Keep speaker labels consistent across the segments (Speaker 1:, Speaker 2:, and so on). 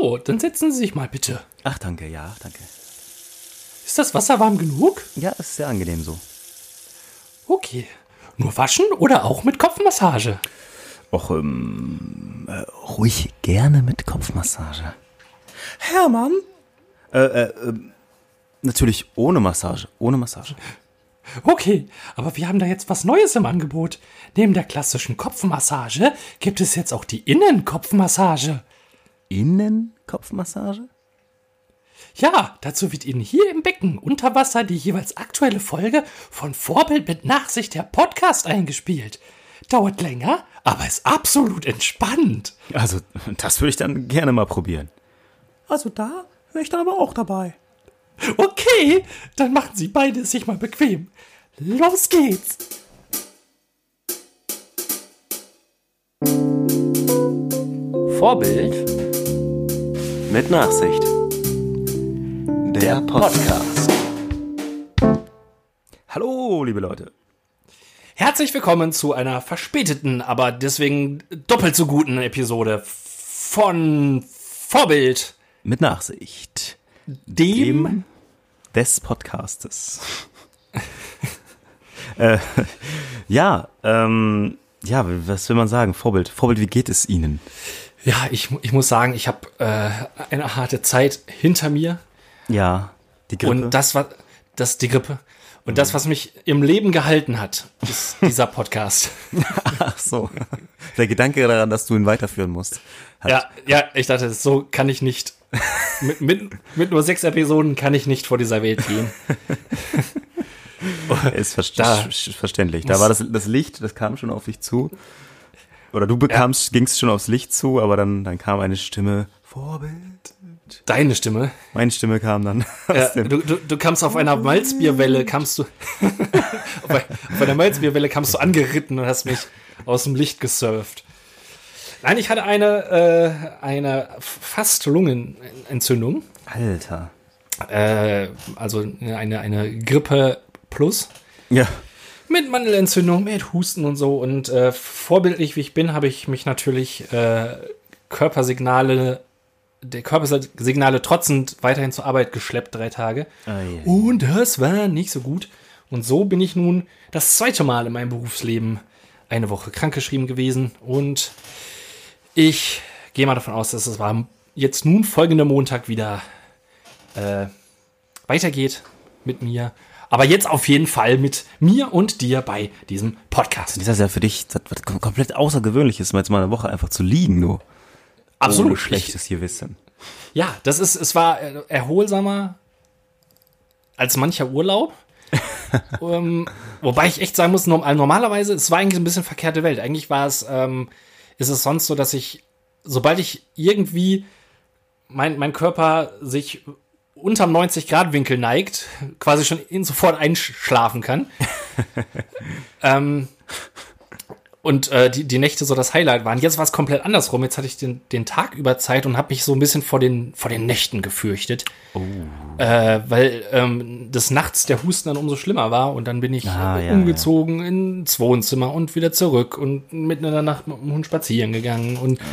Speaker 1: So, dann setzen Sie sich mal bitte.
Speaker 2: Ach, danke, ja, danke.
Speaker 1: Ist das Wasser warm genug?
Speaker 2: Ja, ist sehr angenehm so.
Speaker 1: Okay. Nur waschen oder auch mit Kopfmassage?
Speaker 2: Och, ähm, äh, ruhig gerne mit Kopfmassage.
Speaker 1: Hermann?
Speaker 2: Äh, äh, äh, natürlich ohne Massage, ohne Massage.
Speaker 1: Okay, aber wir haben da jetzt was Neues im Angebot. Neben der klassischen Kopfmassage gibt es jetzt auch die Innenkopfmassage.
Speaker 2: Innenkopfmassage?
Speaker 1: Ja, dazu wird Ihnen hier im Becken unter Wasser die jeweils aktuelle Folge von Vorbild mit Nachsicht der Podcast eingespielt. Dauert länger, aber ist absolut entspannt.
Speaker 2: Also, das würde ich dann gerne mal probieren.
Speaker 1: Also da wäre ich dann aber auch dabei. Okay, dann machen Sie beide sich mal bequem. Los geht's!
Speaker 2: Vorbild mit Nachsicht. Der Podcast. Hallo, liebe Leute.
Speaker 1: Herzlich willkommen zu einer verspäteten, aber deswegen doppelt so guten Episode von Vorbild
Speaker 2: mit Nachsicht.
Speaker 1: Dem,
Speaker 2: Dem des Podcastes. äh, ja, ähm, ja, was will man sagen? Vorbild. Vorbild, wie geht es Ihnen?
Speaker 1: Ja, ich, ich muss sagen, ich habe äh, eine harte Zeit hinter mir.
Speaker 2: Ja,
Speaker 1: die Grippe. Und das war das die Grippe. Und das, was mich im Leben gehalten hat, ist dieser Podcast.
Speaker 2: Ach so. Der Gedanke daran, dass du ihn weiterführen musst.
Speaker 1: Ja, ja, ich dachte, so kann ich nicht. mit, mit, mit nur sechs Episoden kann ich nicht vor dieser Welt gehen.
Speaker 2: ist ver da verständlich. Da war das, das Licht, das kam schon auf dich zu. Oder du bekamst, ja. gingst schon aufs Licht zu, aber dann, dann kam eine Stimme. Vorbild.
Speaker 1: Deine Stimme?
Speaker 2: Meine Stimme kam dann.
Speaker 1: Ja, du, du, du kamst auf einer Malzbierwelle, kamst du. auf einer Malzbierwelle kamst du angeritten und hast mich aus dem Licht gesurft. Nein, ich hatte eine, äh, eine fast Lungenentzündung.
Speaker 2: Alter.
Speaker 1: Äh, also eine, eine Grippe plus.
Speaker 2: Ja.
Speaker 1: Mit Mandelentzündung, mit Husten und so. Und äh, vorbildlich wie ich bin, habe ich mich natürlich äh, Körpersignale, der Körpersignale trotzend weiterhin zur Arbeit geschleppt, drei Tage.
Speaker 2: Oh, yeah.
Speaker 1: Und das war nicht so gut. Und so bin ich nun das zweite Mal in meinem Berufsleben eine Woche krankgeschrieben gewesen. Und ich gehe mal davon aus, dass es war jetzt nun folgender Montag wieder äh, weitergeht mit mir. Aber jetzt auf jeden Fall mit mir und dir bei diesem Podcast.
Speaker 2: Das ist ja für dich das komplett außergewöhnliches, mal jetzt mal eine Woche einfach zu liegen, du.
Speaker 1: Absolut. Oh,
Speaker 2: schlechtes hier wissen.
Speaker 1: Ja, das ist, es war erholsamer als mancher Urlaub. um, ähm, wobei ich echt sagen muss, normalerweise, es war eigentlich ein bisschen verkehrte Welt. Eigentlich war es ähm, ist es sonst so, dass ich, sobald ich irgendwie mein, mein Körper sich unterm 90-Grad-Winkel neigt, quasi schon in sofort einschlafen kann. ähm, und äh, die, die Nächte so das Highlight waren. Jetzt war es komplett andersrum. Jetzt hatte ich den, den Tag über Zeit und habe mich so ein bisschen vor den, vor den Nächten gefürchtet.
Speaker 2: Oh.
Speaker 1: Äh, weil ähm, des Nachts der Husten dann umso schlimmer war. Und dann bin ich ah, ja, umgezogen ja. ins Wohnzimmer und wieder zurück und mitten in der Nacht mit dem Hund spazieren gegangen. Und
Speaker 2: ja,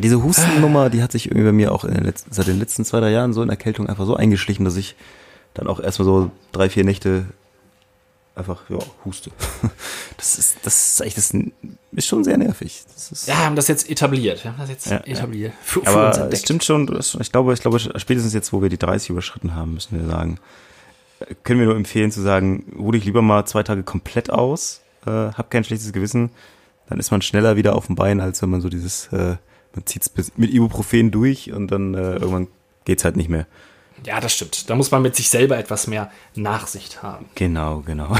Speaker 2: diese Hustennummer, die hat sich irgendwie bei mir auch den letzten, seit den letzten zwei, drei Jahren so in Erkältung einfach so eingeschlichen, dass ich dann auch erstmal so drei, vier Nächte einfach, ja, huste. Das ist, das ist echt, das ist schon sehr nervig.
Speaker 1: ja, wir haben das jetzt etabliert. Wir haben das jetzt ja, etabliert.
Speaker 2: Ja. Für, für Aber es stimmt schon, ich glaube, ich glaube, spätestens jetzt, wo wir die 30 überschritten haben, müssen wir sagen, können wir nur empfehlen zu sagen, ruh dich lieber mal zwei Tage komplett aus, äh, hab kein schlechtes Gewissen, dann ist man schneller wieder auf dem Bein, als wenn man so dieses, äh, man zieht es mit Ibuprofen durch und dann äh, irgendwann geht's halt nicht mehr.
Speaker 1: Ja, das stimmt. Da muss man mit sich selber etwas mehr Nachsicht haben.
Speaker 2: Genau, genau.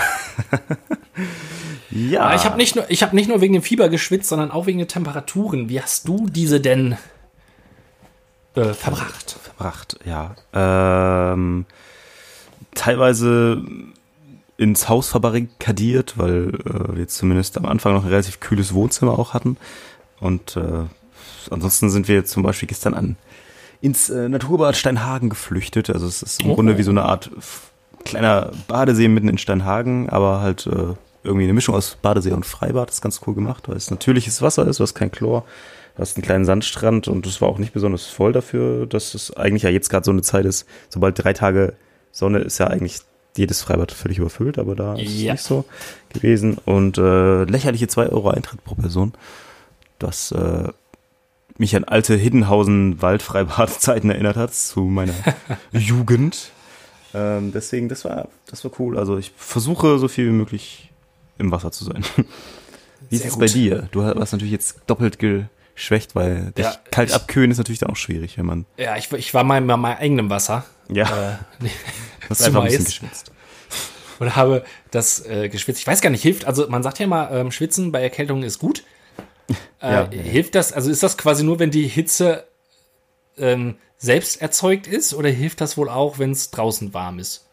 Speaker 2: ja.
Speaker 1: Aber ich habe nicht, nur, hab nicht nur wegen dem Fieber geschwitzt, sondern auch wegen den Temperaturen. Wie hast du diese denn äh, verbracht?
Speaker 2: Verbracht, ja. Ähm, teilweise ins Haus verbarrikadiert, weil äh, wir zumindest am Anfang noch ein relativ kühles Wohnzimmer auch hatten. Und äh, ansonsten sind wir zum Beispiel gestern an ins äh, Naturbad Steinhagen geflüchtet. Also es ist im oh. Grunde wie so eine Art kleiner Badesee mitten in Steinhagen, aber halt äh, irgendwie eine Mischung aus Badesee und Freibad. Das ist ganz cool gemacht, weil es natürliches Wasser ist, du hast kein Chlor. Du hast einen kleinen Sandstrand und es war auch nicht besonders voll dafür, dass es eigentlich ja jetzt gerade so eine Zeit ist. Sobald drei Tage Sonne ist ja eigentlich jedes Freibad völlig überfüllt, aber da ist
Speaker 1: Ja.
Speaker 2: es nicht so gewesen. Und äh, lächerliche 2 Euro Eintritt pro Person. Das äh, mich an alte Hiddenhausen Waldfreibadzeiten erinnert hat, zu meiner Jugend. Ähm, deswegen, das war, das war cool. Also ich versuche so viel wie möglich im Wasser zu sein. Wie ist es bei dir? Du warst natürlich jetzt doppelt geschwächt, weil dich
Speaker 1: Ja,
Speaker 2: kalt
Speaker 1: ich-
Speaker 2: abkühlen ist natürlich dann auch schwierig, wenn man
Speaker 1: Ja, ich, ich war mal in meinem eigenen Wasser.
Speaker 2: ja,
Speaker 1: Äh,
Speaker 2: hast einfach ein bisschen geschwitzt.
Speaker 1: und habe das äh, geschwitzt. Ich weiß gar nicht, hilft, also man sagt ja immer, ähm, Schwitzen bei Erkältungen ist gut. Äh,
Speaker 2: Ja.
Speaker 1: Hilft das, also ist das quasi nur, wenn die Hitze ähm, selbst erzeugt ist oder hilft das wohl auch, wenn es draußen warm ist?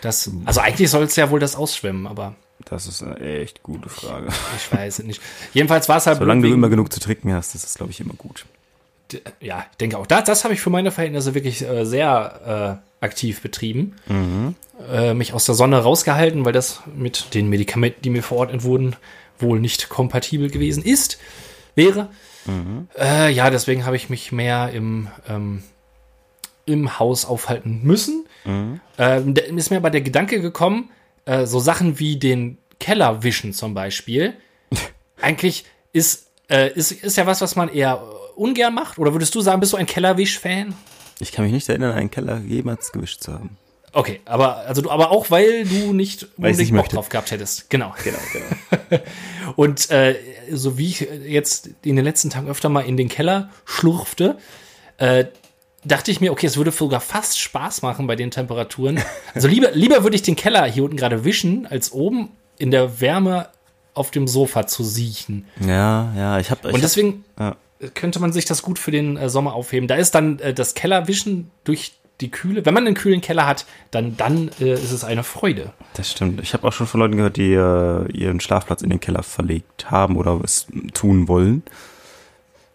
Speaker 1: Das, also eigentlich soll es ja wohl das ausschwimmen, aber
Speaker 2: Das ist eine echt gute Frage.
Speaker 1: ich weiß es nicht. Jedenfalls war es halt
Speaker 2: Solange du immer genug zu trinken hast, ist das, glaube ich, immer gut.
Speaker 1: Ja, ich denke auch. Das, das habe ich für meine Verhältnisse wirklich äh, sehr äh, aktiv betrieben. Äh, mich aus der Sonne rausgehalten, weil das mit den Medikamenten, die mir verordnet wurden, wohl nicht kompatibel gewesen ist, wäre. Äh, ja, deswegen habe ich mich mehr im, ähm, im Haus aufhalten müssen. Ähm, da ist mir aber der Gedanke gekommen, äh, so Sachen wie den Keller wischen zum Beispiel. Eigentlich ist, äh, ist, ist ja was, was man eher ungern macht. Oder würdest du sagen, bist du ein Kellerwisch-Fan?
Speaker 2: Ich kann mich nicht erinnern, einen Keller jemals gewischt zu haben.
Speaker 1: Okay, aber also du, aber auch weil du nicht unbedingt Bock drauf gehabt hättest. Genau.
Speaker 2: Genau, genau.
Speaker 1: Und äh, so wie ich jetzt in den letzten Tagen öfter mal in den Keller schlurfte, äh, dachte ich mir, okay, es würde sogar fast Spaß machen bei den Temperaturen. Also lieber, lieber würde ich den Keller hier unten gerade wischen, als oben in der Wärme auf dem Sofa zu siechen.
Speaker 2: Ja, ja, ich habe.
Speaker 1: Und deswegen
Speaker 2: ja.
Speaker 1: Könnte man sich das gut für den äh, Sommer aufheben. Da ist dann äh, das Kellerwischen durch die Kühle. Wenn man einen kühlen Keller hat, dann, dann äh, ist es eine Freude.
Speaker 2: Das stimmt. Ich habe auch schon von Leuten gehört, die äh, ihren Schlafplatz in den Keller verlegt haben oder es tun wollen.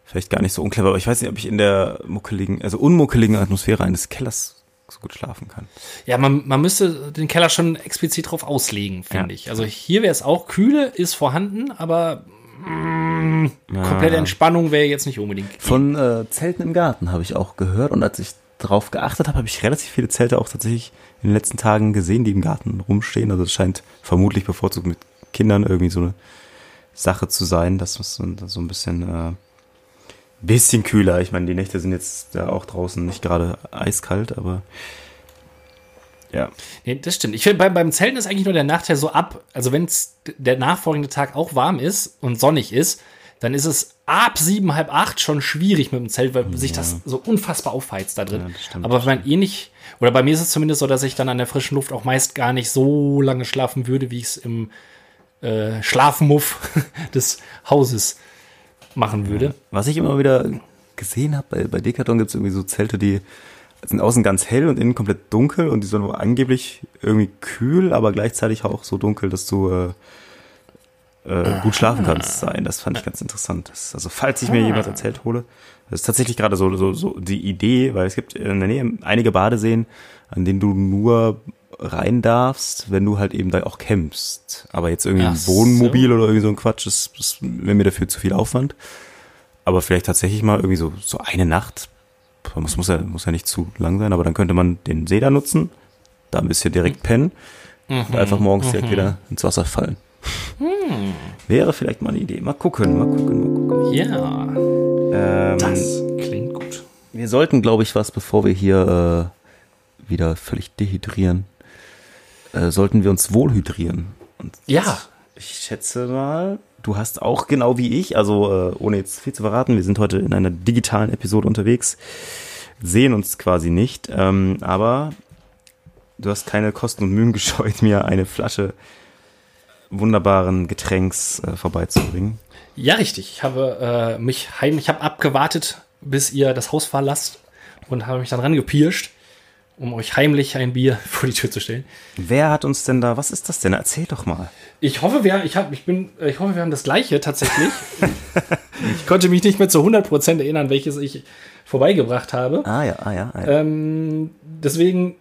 Speaker 2: Vielleicht gar nicht so unclever, aber ich weiß nicht, ob ich in der muckeligen, also unmuckeligen Atmosphäre eines Kellers so gut schlafen kann.
Speaker 1: Ja, man, man müsste den Keller schon explizit drauf auslegen, finde
Speaker 2: Ja.
Speaker 1: ich. Also hier wäre es auch, Kühle ist vorhanden, aber mm, komplette Entspannung wäre jetzt nicht unbedingt.
Speaker 2: Von äh, Zelten im Garten habe ich auch gehört und als ich drauf geachtet habe, habe ich relativ viele Zelte auch tatsächlich in den letzten Tagen gesehen, die im Garten rumstehen. Also es scheint vermutlich bevorzugt mit Kindern irgendwie so eine Sache zu sein, dass es so, so ein bisschen äh, bisschen kühler. Ich meine, die Nächte sind jetzt ja auch draußen nicht gerade eiskalt, aber ja.
Speaker 1: Nee, das stimmt. Ich finde, beim, beim Zelten ist eigentlich nur der Nachteil so ab, also wenn es der nachfolgende Tag auch warm ist und sonnig ist, dann ist es ab sieben, halb acht schon schwierig mit dem Zelt, weil sich das so unfasslich aufheizt da drin.
Speaker 2: Ja, stimmt,
Speaker 1: Aber wenn man eh nicht, oder bei mir ist es zumindest so, dass ich dann an der frischen Luft auch meist gar nicht so lange schlafen würde, wie ich es im äh, Schlafmuff des Hauses machen würde.
Speaker 2: Was ich immer wieder gesehen habe, bei, bei Decathlon gibt es irgendwie so Zelte, die sind außen ganz hell und innen komplett dunkel und die nur angeblich irgendwie kühl, aber gleichzeitig auch so dunkel, dass du äh, äh, gut schlafen kannst sein. Das fand ich ganz interessant. Das, also falls ich mir jemals ein Zelt hole, das ist tatsächlich gerade so, so, so die Idee, weil es gibt in der Nähe einige Badeseen, an denen du nur rein darfst, wenn du halt eben da auch campst. Aber jetzt irgendwie ein
Speaker 1: so.
Speaker 2: Wohnmobil oder irgendwie so ein Quatsch, das, das wäre mir dafür zu viel Aufwand. Aber vielleicht tatsächlich mal irgendwie so, so eine Nacht. Muss, muss, ja, muss ja nicht zu lang sein, aber dann könnte man den See da nutzen, da ein bisschen direkt pennen und einfach morgens direkt wieder ins Wasser fallen. Wäre vielleicht mal eine Idee. Mal gucken, mal gucken, mal gucken.
Speaker 1: Ja,
Speaker 2: Ähm,
Speaker 1: das klingt gut.
Speaker 2: wir sollten, glaube ich, was, bevor wir hier äh, wieder völlig dehydrieren, äh, sollten wir uns wohl hydrieren. Und
Speaker 1: Ja.
Speaker 2: ich schätze mal, du hast auch genau wie ich, also äh, ohne jetzt viel zu verraten, wir sind heute in einer digitalen Episode unterwegs, sehen uns quasi nicht, ähm, aber du hast keine Kosten und Mühen gescheut, mir eine Flasche wunderbaren Getränks äh, vorbeizubringen.
Speaker 1: Ja, richtig. Ich habe äh, mich heim, ich habe abgewartet, bis ihr das Haus verlasst und habe mich dann rangepirscht, um euch heimlich ein Bier vor die Tür zu stellen.
Speaker 2: Wer hat uns denn da, was ist das denn? Erzähl doch mal.
Speaker 1: Ich hoffe, wir, ich hab, ich bin, ich hoffe, wir haben das gleiche tatsächlich. ich konnte mich nicht mehr zu 100% erinnern, welches ich vorbeigebracht habe.
Speaker 2: Ah ja, ah ja, ah ja.
Speaker 1: Ähm, deswegen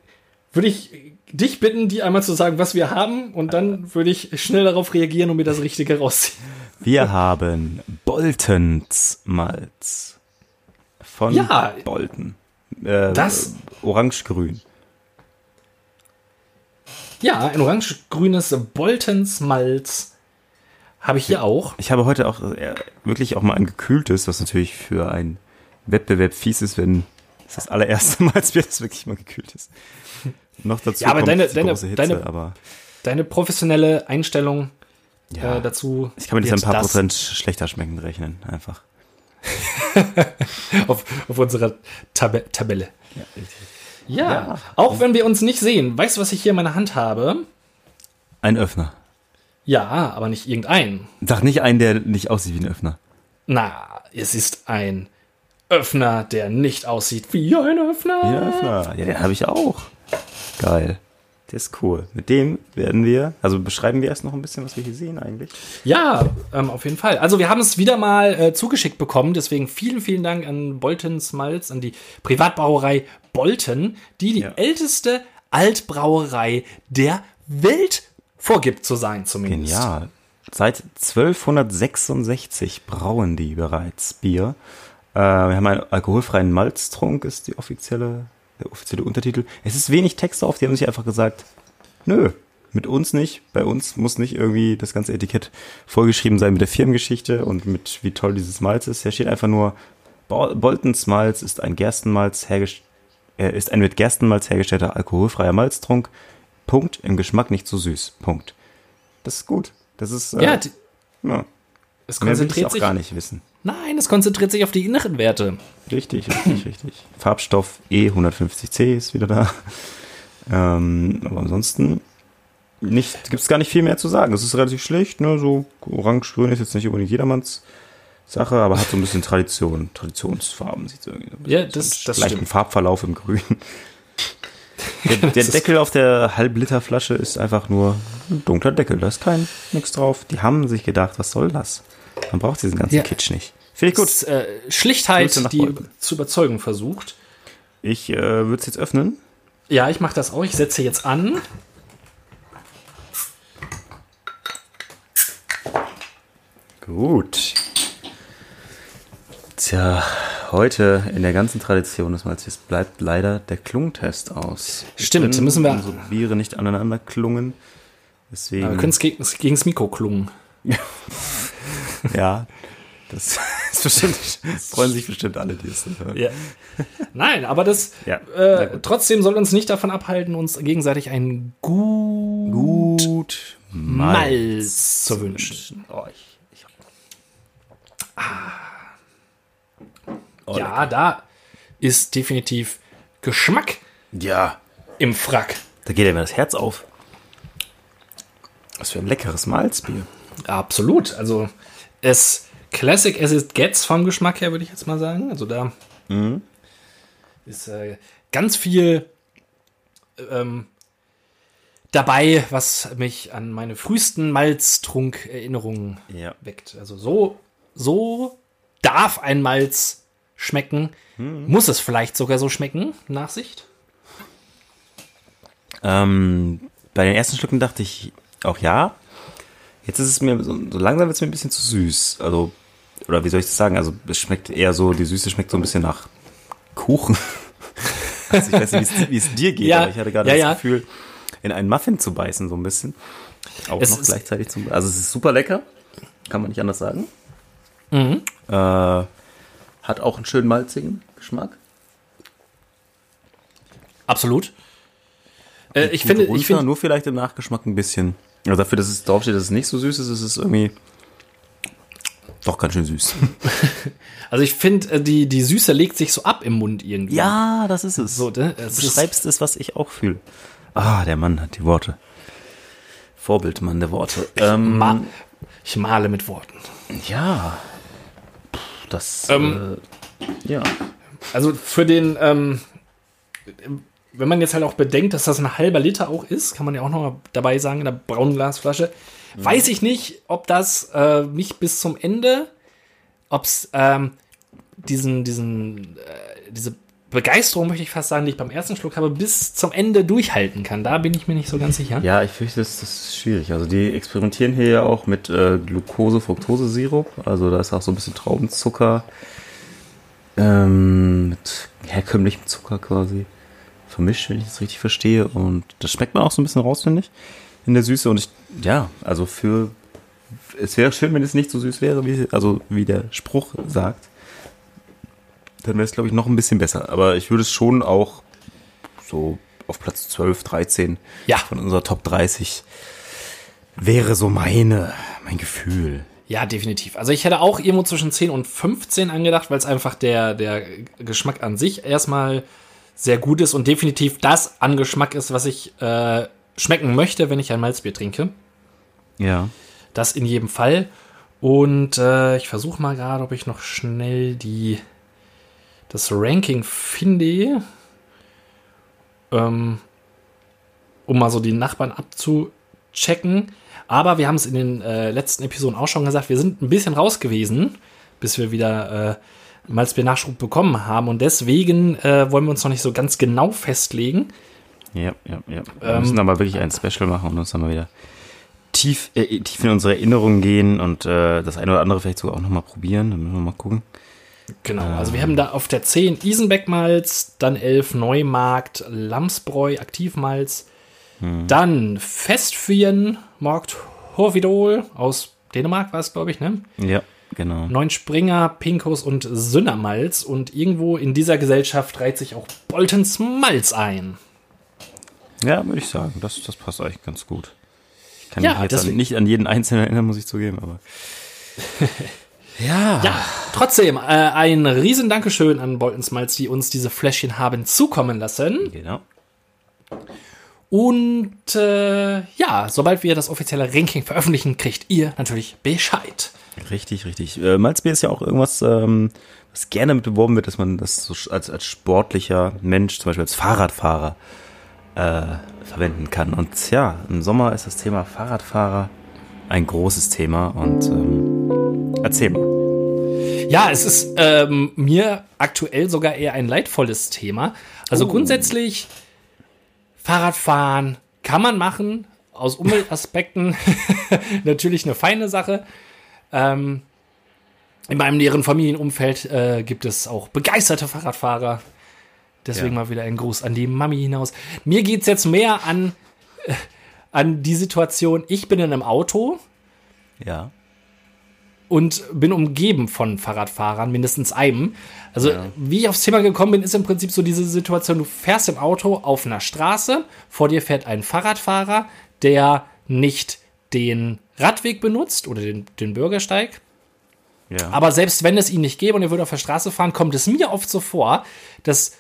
Speaker 1: würde ich dich bitten, die einmal zu sagen, was wir haben, und dann würde ich schnell darauf reagieren und mir das Richtige rausziehen.
Speaker 2: Wir haben Boltons Malz. Von
Speaker 1: Ja.
Speaker 2: Bolton. Äh,
Speaker 1: Das-
Speaker 2: Orange-grün.
Speaker 1: Ja, ein orange-grünes Boltons Malz habe ich hier auch.
Speaker 2: Ich habe heute auch äh, wirklich auch mal ein gekühltes, was natürlich für einen Wettbewerb fies ist, wenn es das allererste Mal als Bier, das wirklich mal gekühlt ist. Noch dazu
Speaker 1: Ja, aber
Speaker 2: kommt
Speaker 1: deine-
Speaker 2: die
Speaker 1: deine-
Speaker 2: große Hitze,
Speaker 1: deine-
Speaker 2: aber
Speaker 1: Deine professionelle Einstellung
Speaker 2: ja,
Speaker 1: äh, dazu.
Speaker 2: ich kann mit
Speaker 1: wird
Speaker 2: ein paar
Speaker 1: das
Speaker 2: Prozent schlechter schmecken rechnen, einfach.
Speaker 1: auf, auf unserer Tab Tabelle.
Speaker 2: Ja.
Speaker 1: Ja,
Speaker 2: Ja.
Speaker 1: auch wenn wir uns nicht sehen. Weißt du, was ich hier in meiner Hand habe?
Speaker 2: Ein Öffner.
Speaker 1: Ja, aber nicht irgendein.
Speaker 2: Sag nicht einen, der nicht aussieht wie ein Öffner.
Speaker 1: Na, es ist ein Öffner, der nicht aussieht wie ein Öffner.
Speaker 2: Ja, Öffner. Ja, den habe ich auch. Geil. Der ist cool. Mit dem werden wir, also beschreiben wir erst noch ein bisschen, was wir hier sehen eigentlich.
Speaker 1: Ja, ähm, auf jeden Fall. Also wir haben es wieder mal äh, zugeschickt bekommen, deswegen vielen, vielen Dank an Boltons Malz, an die Privatbrauerei Bolton, die die
Speaker 2: Ja.
Speaker 1: älteste Altbrauerei der Welt vorgibt zu sein zumindest.
Speaker 2: Genial. Seit 1266 brauen die bereits Bier. Äh, wir haben einen alkoholfreien Malztrunk, ist die offizielle, der offizielle Untertitel. Es ist wenig Text drauf, die haben sich einfach gesagt, nö, mit uns nicht. Bei uns muss nicht irgendwie das ganze Etikett vollgeschrieben sein mit der Firmengeschichte und mit wie toll dieses Malz ist. Hier steht einfach nur, Bo- Boltons Malz ist ein Gerstenmalz hergestellt, er ist ein mit Gerstenmalz hergestellter alkoholfreier Malztrunk. Punkt. Im Geschmack nicht so süß. Punkt. Das ist gut. Das ist, äh,
Speaker 1: Ja, die,
Speaker 2: ja.
Speaker 1: es
Speaker 2: Mehr will ich
Speaker 1: konzentriert
Speaker 2: auch
Speaker 1: sich.
Speaker 2: gar nicht wissen.
Speaker 1: Nein, es konzentriert sich auf die inneren Werte.
Speaker 2: Richtig, richtig, richtig. Farbstoff E150C ist wieder da. Ähm, aber ansonsten gibt es gar nicht viel mehr zu sagen. Es ist relativ schlicht, ne? So orange-grün ist jetzt nicht unbedingt jedermanns Sache, aber hat so ein bisschen Tradition, Traditionsfarben. Sieht so irgendwie so ein
Speaker 1: Ja,
Speaker 2: bisschen-
Speaker 1: das- das
Speaker 2: vielleicht
Speaker 1: stimmt.
Speaker 2: ein Farbverlauf im Grün. Der, der Deckel auf der Halbliterflasche ist einfach nur ein dunkler Deckel. Da ist kein nichts drauf. Die haben sich gedacht, was soll das? Man braucht diesen ganzen
Speaker 1: Ja.
Speaker 2: Kitsch nicht. Finde ich gut.
Speaker 1: Gut. Äh, Schlichtheit, die zu überzeugen versucht.
Speaker 2: Ich äh, würde es jetzt öffnen.
Speaker 1: Ja, ich mache das auch. Ich setze jetzt an.
Speaker 2: Gut. Tja, heute in der ganzen Tradition des Malzes bleibt leider der Klungtest aus.
Speaker 1: Stimmt, müssen wir-
Speaker 2: unsere Biere nicht aneinander klungen. Deswegen,
Speaker 1: Wir können es gegen, gegens Mikro klungen.
Speaker 2: ja, das ist bestimmt, freuen sich bestimmt alle, die es hören.
Speaker 1: Ja. Nein, aber das
Speaker 2: Ja,
Speaker 1: äh, trotzdem soll uns nicht davon abhalten, uns gegenseitig ein gut,
Speaker 2: Gut.
Speaker 1: Malz zu wünschen.
Speaker 2: Oh, ich, ich, Oh,
Speaker 1: ja, da ist definitiv Geschmack
Speaker 2: ja,
Speaker 1: im Frack.
Speaker 2: da geht ja mir das Herz auf. Was für ein leckeres Malzbier.
Speaker 1: Absolut. Also es Classic as it gets vom Geschmack her, würde ich jetzt mal sagen. Also da ist äh, ganz viel ähm, dabei, was mich an meine frühesten Malztrunk-Erinnerungen
Speaker 2: Ja.
Speaker 1: weckt. Also so, so darf ein Malz schmecken. Muss es vielleicht sogar so schmecken, Nachsicht?
Speaker 2: Ähm, bei den ersten Schlücken dachte ich auch ja. Jetzt ist es mir, so, so langsam wird es mir ein bisschen zu süß. Also, oder wie soll ich das sagen? Also, es schmeckt eher so, die Süße schmeckt so ein bisschen nach Kuchen. also, ich weiß nicht, wie es- dir geht,
Speaker 1: Ja,
Speaker 2: aber ich hatte gerade
Speaker 1: ja,
Speaker 2: das
Speaker 1: ja.
Speaker 2: Gefühl, in einen Muffin zu beißen, so ein bisschen. Auch
Speaker 1: Es
Speaker 2: noch
Speaker 1: ist-
Speaker 2: gleichzeitig zum, also es ist super lecker. Kann man nicht anders sagen.
Speaker 1: Mhm.
Speaker 2: Äh, hat auch einen schönen malzigen Geschmack.
Speaker 1: Absolut. Äh, ich finde,
Speaker 2: runter,
Speaker 1: ich finde,
Speaker 2: nur vielleicht im Nachgeschmack ein bisschen. Also dafür, dass es draufsteht, dass es nicht so süß ist, ist es irgendwie doch ganz schön süß.
Speaker 1: also ich finde, äh, die, die Süße legt sich so ab im Mund irgendwie.
Speaker 2: Ja, das ist es.
Speaker 1: So, ne?
Speaker 2: du
Speaker 1: Es ist,
Speaker 2: beschreibst es, was ich auch fühle. Ah, der Mann hat die Worte. Vorbildmann der Worte. Ähm,
Speaker 1: ma ich male mit Worten.
Speaker 2: ja. Das,
Speaker 1: Ähm,
Speaker 2: äh, ja.
Speaker 1: Also für den, ähm, wenn man jetzt halt auch bedenkt, dass das ein halber Liter auch ist, kann man ja auch noch dabei sagen, in der braunen Glasflasche, weiß ich nicht, ob das äh, nicht bis zum Ende, ob es ähm, diesen, diesen, äh, diese Begeisterung, möchte ich fast sagen, die ich beim ersten Schluck habe, bis zum Ende durchhalten kann. Da bin ich mir nicht so ganz sicher.
Speaker 2: Ja, ich fürchte, das, das ist schwierig. Also die experimentieren hier ja auch mit äh, Glucose-Fructose-Sirup. Also da ist auch so ein bisschen Traubenzucker ähm, mit herkömmlichem Zucker quasi vermischt, wenn ich das richtig verstehe. Und das schmeckt man auch so ein bisschen raus, finde ich, in der Süße. Und ich, ja, also für, es wäre schön, wenn es nicht so süß wäre, wie, also wie der Spruch sagt. Dann wäre es, glaube ich, noch ein bisschen besser. Aber ich würde es schon auch so auf Platz 12, 13
Speaker 1: Ja.
Speaker 2: von unserer Top 30 wäre so meine, mein Gefühl.
Speaker 1: Ja, definitiv. Also ich hätte auch irgendwo zwischen 10 und 15 angedacht, weil es einfach der, der Geschmack an sich erstmal sehr gut ist und definitiv das an Geschmack ist, was ich äh, schmecken möchte, wenn ich ein Malzbier trinke.
Speaker 2: Ja.
Speaker 1: Das in jedem Fall. Und äh, ich versuche mal gerade, ob ich noch schnell die das Ranking finde, ähm, um mal so die Nachbarn abzuchecken. Aber wir haben es in den äh, letzten Episoden auch schon gesagt, wir sind ein bisschen raus gewesen, bis wir wieder äh, Malzbier-Nachschub bekommen haben. Und deswegen äh, wollen wir uns noch nicht so ganz genau festlegen.
Speaker 2: Ja, ja, ja. Wir
Speaker 1: Ähm,
Speaker 2: müssen aber wirklich ein Special machen und uns dann mal wieder tief, äh, tief in unsere Erinnerungen gehen und äh, das eine oder andere vielleicht sogar auch nochmal probieren. Dann müssen wir mal gucken.
Speaker 1: Genau, also wir haben da auf der 10 Isenbeck-Malz, dann 11 Neumarkt, Lamsbräu, Aktivmalz, dann Festfien, Markt Horvidol aus Dänemark war es, glaube ich, ne?
Speaker 2: Ja, genau.
Speaker 1: Neun Springer, Pinkos und Sünnermalz und irgendwo in dieser Gesellschaft reiht sich auch Boltons Malz ein.
Speaker 2: Ja, würde ich sagen. Das, das passt eigentlich ganz gut. Ich kann
Speaker 1: Ja,
Speaker 2: mich jetzt an, nicht an jeden Einzelnen erinnern, muss ich zugeben, aber. ja.
Speaker 1: Ja, trotzdem, äh, ein riesen Dankeschön an Boltons Malz, die uns diese Fläschchen haben zukommen lassen.
Speaker 2: Genau.
Speaker 1: Und äh, ja, sobald wir das offizielle Ranking veröffentlichen, kriegt ihr natürlich Bescheid.
Speaker 2: Richtig, richtig. Äh, Malzbier ist ja auch irgendwas, ähm, was gerne damit beworben wird, dass man das so als, als sportlicher Mensch, zum Beispiel als Fahrradfahrer, äh, verwenden kann. Und ja, im Sommer ist das Thema Fahrradfahrer ein großes Thema. Und ähm, erzähl mal.
Speaker 1: Ja, es ist ähm, mir aktuell sogar eher ein leidvolles Thema. Also
Speaker 2: Oh.
Speaker 1: grundsätzlich Fahrradfahren kann man machen, aus Umweltaspekten natürlich eine feine Sache. Ähm, in meinem näheren Familienumfeld äh, gibt es auch begeisterte Fahrradfahrer. Deswegen
Speaker 2: Ja.
Speaker 1: mal wieder ein Gruß an die Mami hinaus. Mir geht's jetzt mehr an, äh, an die Situation, ich bin in einem Auto,
Speaker 2: Ja.
Speaker 1: und bin umgeben von Fahrradfahrern, mindestens einem. Also, wie ich aufs Thema gekommen bin, ist im Prinzip so diese Situation, du fährst im Auto auf einer Straße, vor dir fährt ein Fahrradfahrer, der nicht den Radweg benutzt oder den, den Bürgersteig.
Speaker 2: Ja.
Speaker 1: Aber selbst wenn es ihn nicht gäbe und er würde auf der Straße fahren, kommt es mir oft so vor, dass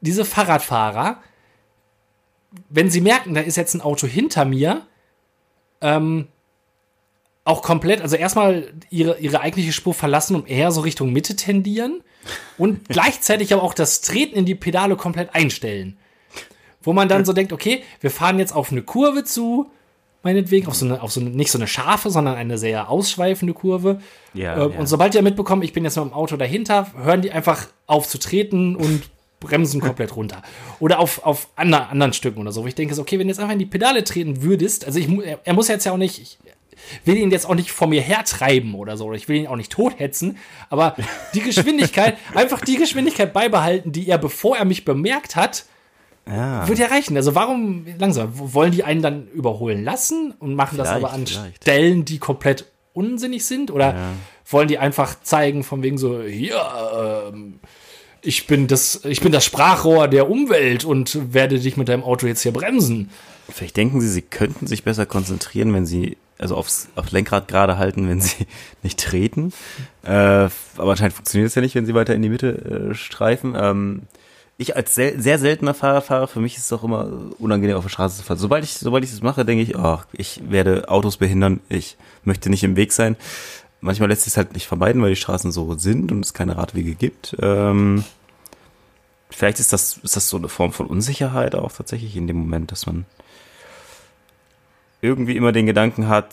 Speaker 1: diese Fahrradfahrer, wenn sie merken, da ist jetzt ein Auto hinter mir, ähm, auch komplett, also erstmal ihre, ihre eigentliche Spur verlassen und eher so Richtung Mitte tendieren und gleichzeitig aber auch das Treten in die Pedale komplett einstellen. Wo man dann so denkt, okay, wir fahren jetzt auf eine Kurve zu, meinetwegen, auf so eine, auf so eine, nicht so eine scharfe, sondern eine sehr ausschweifende Kurve.
Speaker 2: Ja,
Speaker 1: Äh,
Speaker 2: ja.
Speaker 1: Und sobald die ja mitbekommen, ich bin jetzt mit dem Auto dahinter, hören die einfach auf zu treten und bremsen komplett runter. Oder auf, auf ander, anderen Stücken oder so, wo ich denke, so, okay, wenn du jetzt einfach in die Pedale treten würdest, also ich, er, muss jetzt ja auch nicht, ich will ihn jetzt auch nicht vor mir hertreiben oder so, ich will ihn auch nicht tothetzen, aber die Geschwindigkeit, einfach die Geschwindigkeit beibehalten, die er, bevor er mich bemerkt hat,
Speaker 2: ja.
Speaker 1: wird ja reichen. Also warum langsam? Wollen die einen dann überholen lassen und machen das
Speaker 2: Vielleicht,
Speaker 1: aber an
Speaker 2: vielleicht.
Speaker 1: Stellen, die komplett unsinnig sind? Oder wollen die einfach zeigen von wegen so, hier, ähm, ich bin das, ich bin das Sprachrohr der Umwelt und werde dich mit deinem Auto jetzt hier bremsen.
Speaker 2: Vielleicht denken sie, sie könnten sich besser konzentrieren, wenn sie, also aufs, aufs Lenkrad gerade halten, wenn sie nicht treten. Äh, aber anscheinend funktioniert es ja nicht, wenn sie weiter in die Mitte äh, streifen. Ähm, ich als sel sehr seltener Fahrradfahrer, für mich ist es auch immer unangenehm auf der Straße zu fahren. Sobald ich, sobald ich das mache, denke ich, oh, ich werde Autos behindern, ich möchte nicht im Weg sein. Manchmal lässt sich es halt nicht vermeiden, weil die Straßen so sind und es keine Radwege gibt. Ähm, vielleicht ist das, ist das so eine Form von Unsicherheit auch tatsächlich in dem Moment, dass man irgendwie immer den Gedanken hat,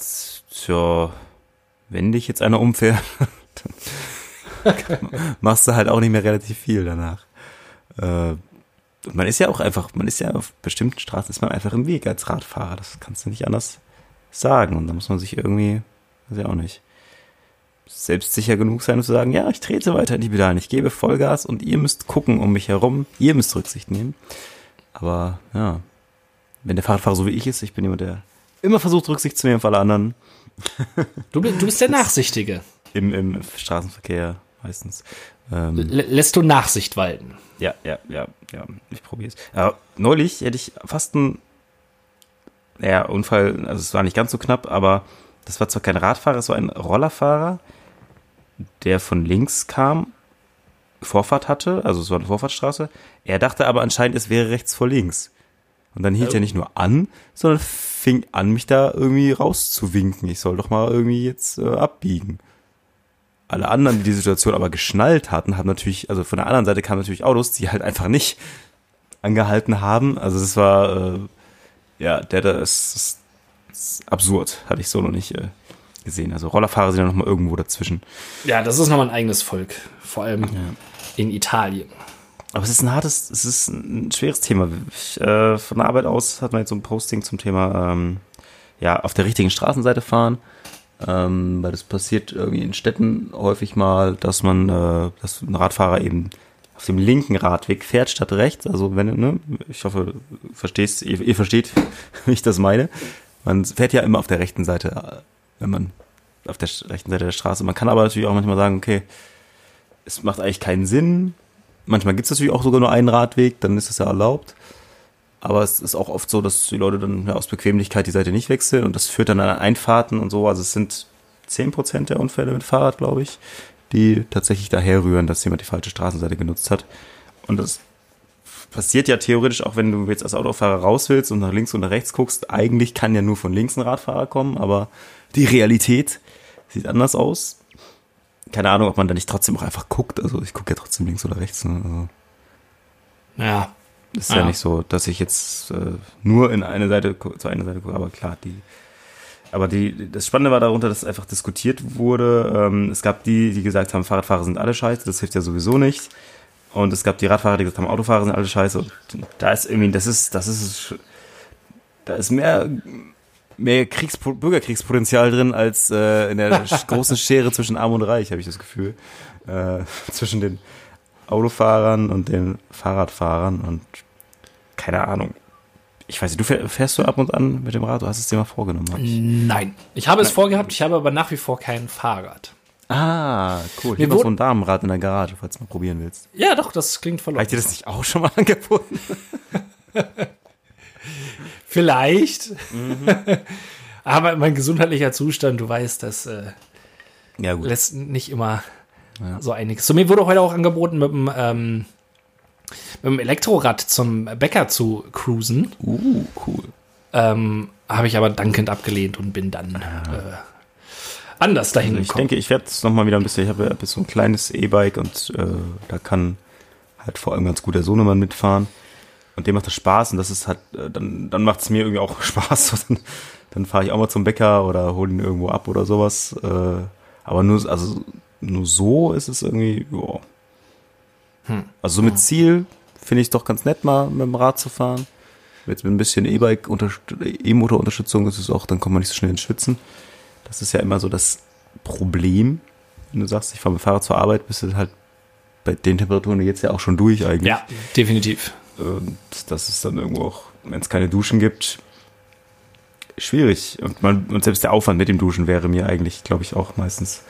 Speaker 2: tja, wenn dich jetzt einer umfährt, dann machst du halt auch nicht mehr relativ viel danach. Äh, man ist ja auch einfach, man ist ja auf bestimmten Straßen ist man einfach im Weg als Radfahrer. Das kannst du nicht anders sagen. Und da muss man sich irgendwie, weiß ich auch nicht, selbstsicher genug sein, um zu sagen, ja, ich trete weiter in die Pedalen, ich gebe Vollgas und ihr müsst gucken um mich herum, ihr müsst Rücksicht nehmen. Aber ja, wenn der Fahrradfahrer so wie ich ist, ich bin jemand, der immer versucht, Rücksicht zu nehmen auf alle anderen.
Speaker 1: Du, du bist der Nachsichtige.
Speaker 2: Im, im Straßenverkehr meistens.
Speaker 1: Ähm, lässt du Nachsicht walten?
Speaker 2: Ja, ja, ja, ja, ich probiere es. Ja, neulich hätte ich fast einen ja, Unfall, also es war nicht ganz so knapp, aber das war zwar kein Radfahrer, es war ein Rollerfahrer, der von links kam, Vorfahrt hatte, also es war eine Vorfahrtsstraße. Er dachte aber anscheinend, es wäre rechts vor links. Und dann hielt oh. er nicht nur an, sondern fing an, mich da irgendwie rauszuwinken. Ich soll doch mal irgendwie jetzt äh, abbiegen. Alle anderen, die die Situation aber geschnallt hatten, haben natürlich, also von der anderen Seite kamen natürlich Autos, die halt einfach nicht angehalten haben. Also das war, äh, ja, der da ist, ist, ist absurd, hatte ich so noch nicht äh, gesehen. Also Rollerfahrer sind ja nochmal irgendwo dazwischen.
Speaker 1: Ja, das ist nochmal ein eigenes Volk. Vor allem ja. in Italien.
Speaker 2: Aber es ist ein hartes, es ist ein schweres Thema. Ich, äh, von der Arbeit aus hat man jetzt so ein Posting zum Thema, ähm, ja, auf der richtigen Straßenseite fahren. Ähm, weil das passiert irgendwie in Städten häufig mal, dass man, äh, dass ein Radfahrer eben auf dem linken Radweg fährt statt rechts. Also wenn, ne, ich hoffe, verstehst, ihr, ihr versteht, wie ich das meine. Man fährt ja immer auf der rechten Seite wenn man auf der rechten Seite der Straße. Man kann aber natürlich auch manchmal sagen, okay, es macht eigentlich keinen Sinn. Manchmal gibt es natürlich auch sogar nur einen Radweg, dann ist es ja erlaubt. Aber es ist auch oft so, dass die Leute dann ja, aus Bequemlichkeit die Seite nicht wechseln und das führt dann an Einfahrten und so. Also es sind 10% der Unfälle mit Fahrrad, glaube ich, die tatsächlich daher rühren, dass jemand die falsche Straßenseite genutzt hat. Und das passiert ja theoretisch auch, wenn du jetzt als Autofahrer raus willst und nach links und nach rechts guckst. Eigentlich kann ja nur von links ein Radfahrer kommen, aber die Realität sieht anders aus. Keine Ahnung, ob man da nicht trotzdem auch einfach guckt. Also ich gucke ja trotzdem links oder rechts. Ne? Also
Speaker 1: ja.
Speaker 2: Ist ja. ja. nicht so, dass ich jetzt äh, nur in eine Seite zu einer Seite gucke, aber klar, die. Aber die, das Spannende war darunter, dass einfach diskutiert wurde. Ähm, es gab die, die gesagt haben, Fahrradfahrer sind alle scheiße, das hilft ja sowieso nicht. Und es gab die Radfahrer, die gesagt haben, Autofahrer sind alle scheiße. Und da ist irgendwie, das ist, das ist, da ist mehr mehr Kriegs Bürgerkriegspotenzial drin als äh, in der großen Schere zwischen Arm und Reich, habe ich das Gefühl. Äh, zwischen den Autofahrern und den Fahrradfahrern und keine Ahnung. Ich weiß nicht, du fährst du ab und an mit dem Rad? Du hast es dir mal vorgenommen.
Speaker 1: Nein, ich habe es vorgehabt, ich habe aber nach wie vor kein Fahrrad.
Speaker 2: Ah, cool. Hier war so ein Damenrad in der Garage, falls du mal probieren willst.
Speaker 1: Ja, doch, das klingt verlockend.
Speaker 2: Habe ich dir das nicht auch schon mal angeboten?
Speaker 1: Vielleicht. Mhm. Aber mein gesundheitlicher Zustand, du weißt, das äh, ja, lässt nicht immer ja. so einiges. Zu mir wurde heute auch angeboten, mit dem, ähm, mit dem Elektrorad zum Bäcker zu cruisen.
Speaker 2: Uh, cool.
Speaker 1: Ähm, Habe ich aber dankend abgelehnt und bin dann ah. äh, anders dahin
Speaker 2: also ich gekommen. Ich denke, ich werde es nochmal wieder ein bisschen, ich habe ja so ein kleines E-Bike und äh, da kann halt vor allem ganz gut der Sohnemann mitfahren. Und dem macht das Spaß und das ist halt, äh, dann, dann macht es mir irgendwie auch Spaß. dann dann fahre ich auch mal zum Bäcker oder hole ihn irgendwo ab oder sowas. Äh, aber nur, also nur so ist es irgendwie, ja. Hm. Also so mit Ziel finde ich es doch ganz nett, mal mit dem Rad zu fahren. Jetzt mit ein bisschen E-Bike, E-Motor-Unterstützung ist es auch, dann kommt man nicht so schnell ins Schwitzen. Das ist ja immer so das Problem. Wenn du sagst, ich fahre mit Fahrrad zur Arbeit, bist du halt bei den Temperaturen jetzt ja auch schon durch eigentlich.
Speaker 1: Ja, definitiv.
Speaker 2: Und das ist dann irgendwo auch, wenn es keine Duschen gibt, schwierig. Und, man, und selbst der Aufwand mit dem Duschen wäre mir eigentlich, glaube ich, auch meistens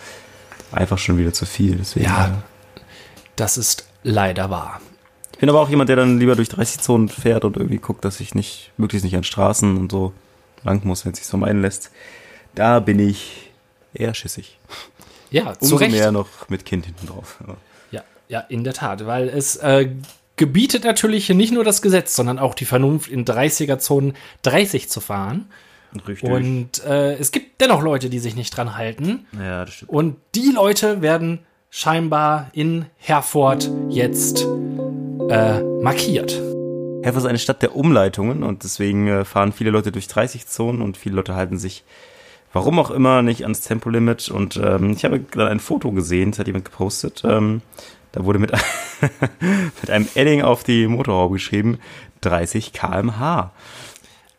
Speaker 2: einfach schon wieder zu viel. Deswegen,
Speaker 1: ja, das ist leider wahr.
Speaker 2: Ich bin aber auch jemand, der dann lieber durch 30 Zonen fährt und irgendwie guckt, dass ich nicht, möglichst nicht an Straßen und so lang muss, wenn es sich so meinen lässt. Da bin ich eher schissig.
Speaker 1: Ja,
Speaker 2: zu Umso Recht. mehr noch mit Kind hinten drauf.
Speaker 1: Ja, ja, in der Tat, weil es äh, gebietet natürlich nicht nur das Gesetz, sondern auch die Vernunft, in 30er-Zonen 30 zu fahren. Richtig. Und äh, es gibt dennoch Leute, die sich nicht dran halten.
Speaker 2: Ja, das stimmt.
Speaker 1: Und die Leute werden scheinbar in Herford jetzt äh, markiert.
Speaker 2: Herford ist eine Stadt der Umleitungen und deswegen äh, fahren viele Leute durch 30 Zonen und viele Leute halten sich, warum auch immer, nicht ans Tempolimit. Und ähm, ich habe gerade ein Foto gesehen, das hat jemand gepostet. Ähm, Da wurde mit, mit einem Edding auf die Motorhaube geschrieben, 30 kmh.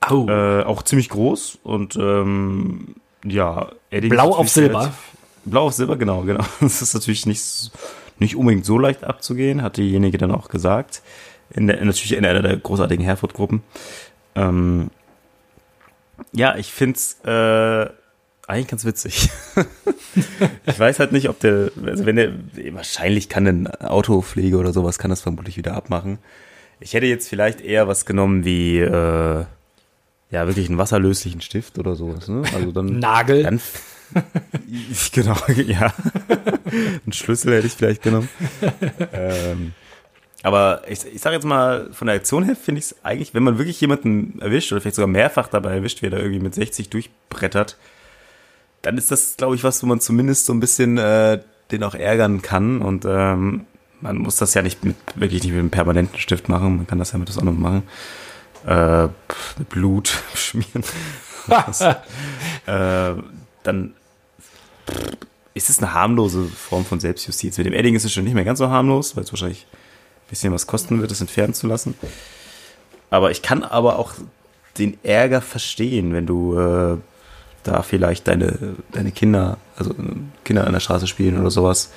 Speaker 2: Oh. Äh, auch ziemlich groß und ähm, ja,
Speaker 1: Edding Blau auf Silber.
Speaker 2: Blau auf Silber, genau, genau. Das ist natürlich nicht, nicht unbedingt so leicht abzugehen, hat diejenige dann auch gesagt. In der, natürlich in einer der großartigen Herford-Gruppen. Ähm, ja, ich find's äh, eigentlich ganz witzig. ich weiß halt nicht, ob der, also wenn der, wahrscheinlich kann ein Autopflege oder sowas, kann das vermutlich wieder abmachen. Ich hätte jetzt vielleicht eher was genommen wie, äh, ja, wirklich einen wasserlöslichen Stift oder sowas, ne?
Speaker 1: Also dann. Nagel.
Speaker 2: Dann, genau, ja. Ein Schlüssel hätte ich vielleicht genommen. ähm, aber ich, ich sage jetzt mal, von der Aktion her finde ich es eigentlich, wenn man wirklich jemanden erwischt oder vielleicht sogar mehrfach dabei erwischt, wie er da irgendwie mit 60 durchbrettert, dann ist das, glaube ich, was, wo man zumindest so ein bisschen äh, den auch ärgern kann. Und ähm, man muss das ja nicht mit, wirklich nicht mit einem permanenten Stift machen. Man kann das ja mit was anderem machen. Äh, Blut schmieren. äh, dann ist es eine harmlose Form von Selbstjustiz. Mit dem Edding ist es schon nicht mehr ganz so harmlos, weil es wahrscheinlich ein bisschen was kosten wird, das entfernen zu lassen. Aber ich kann aber auch den Ärger verstehen, wenn du äh, da vielleicht deine, deine Kinder, also Kinder an der Straße spielen oder sowas,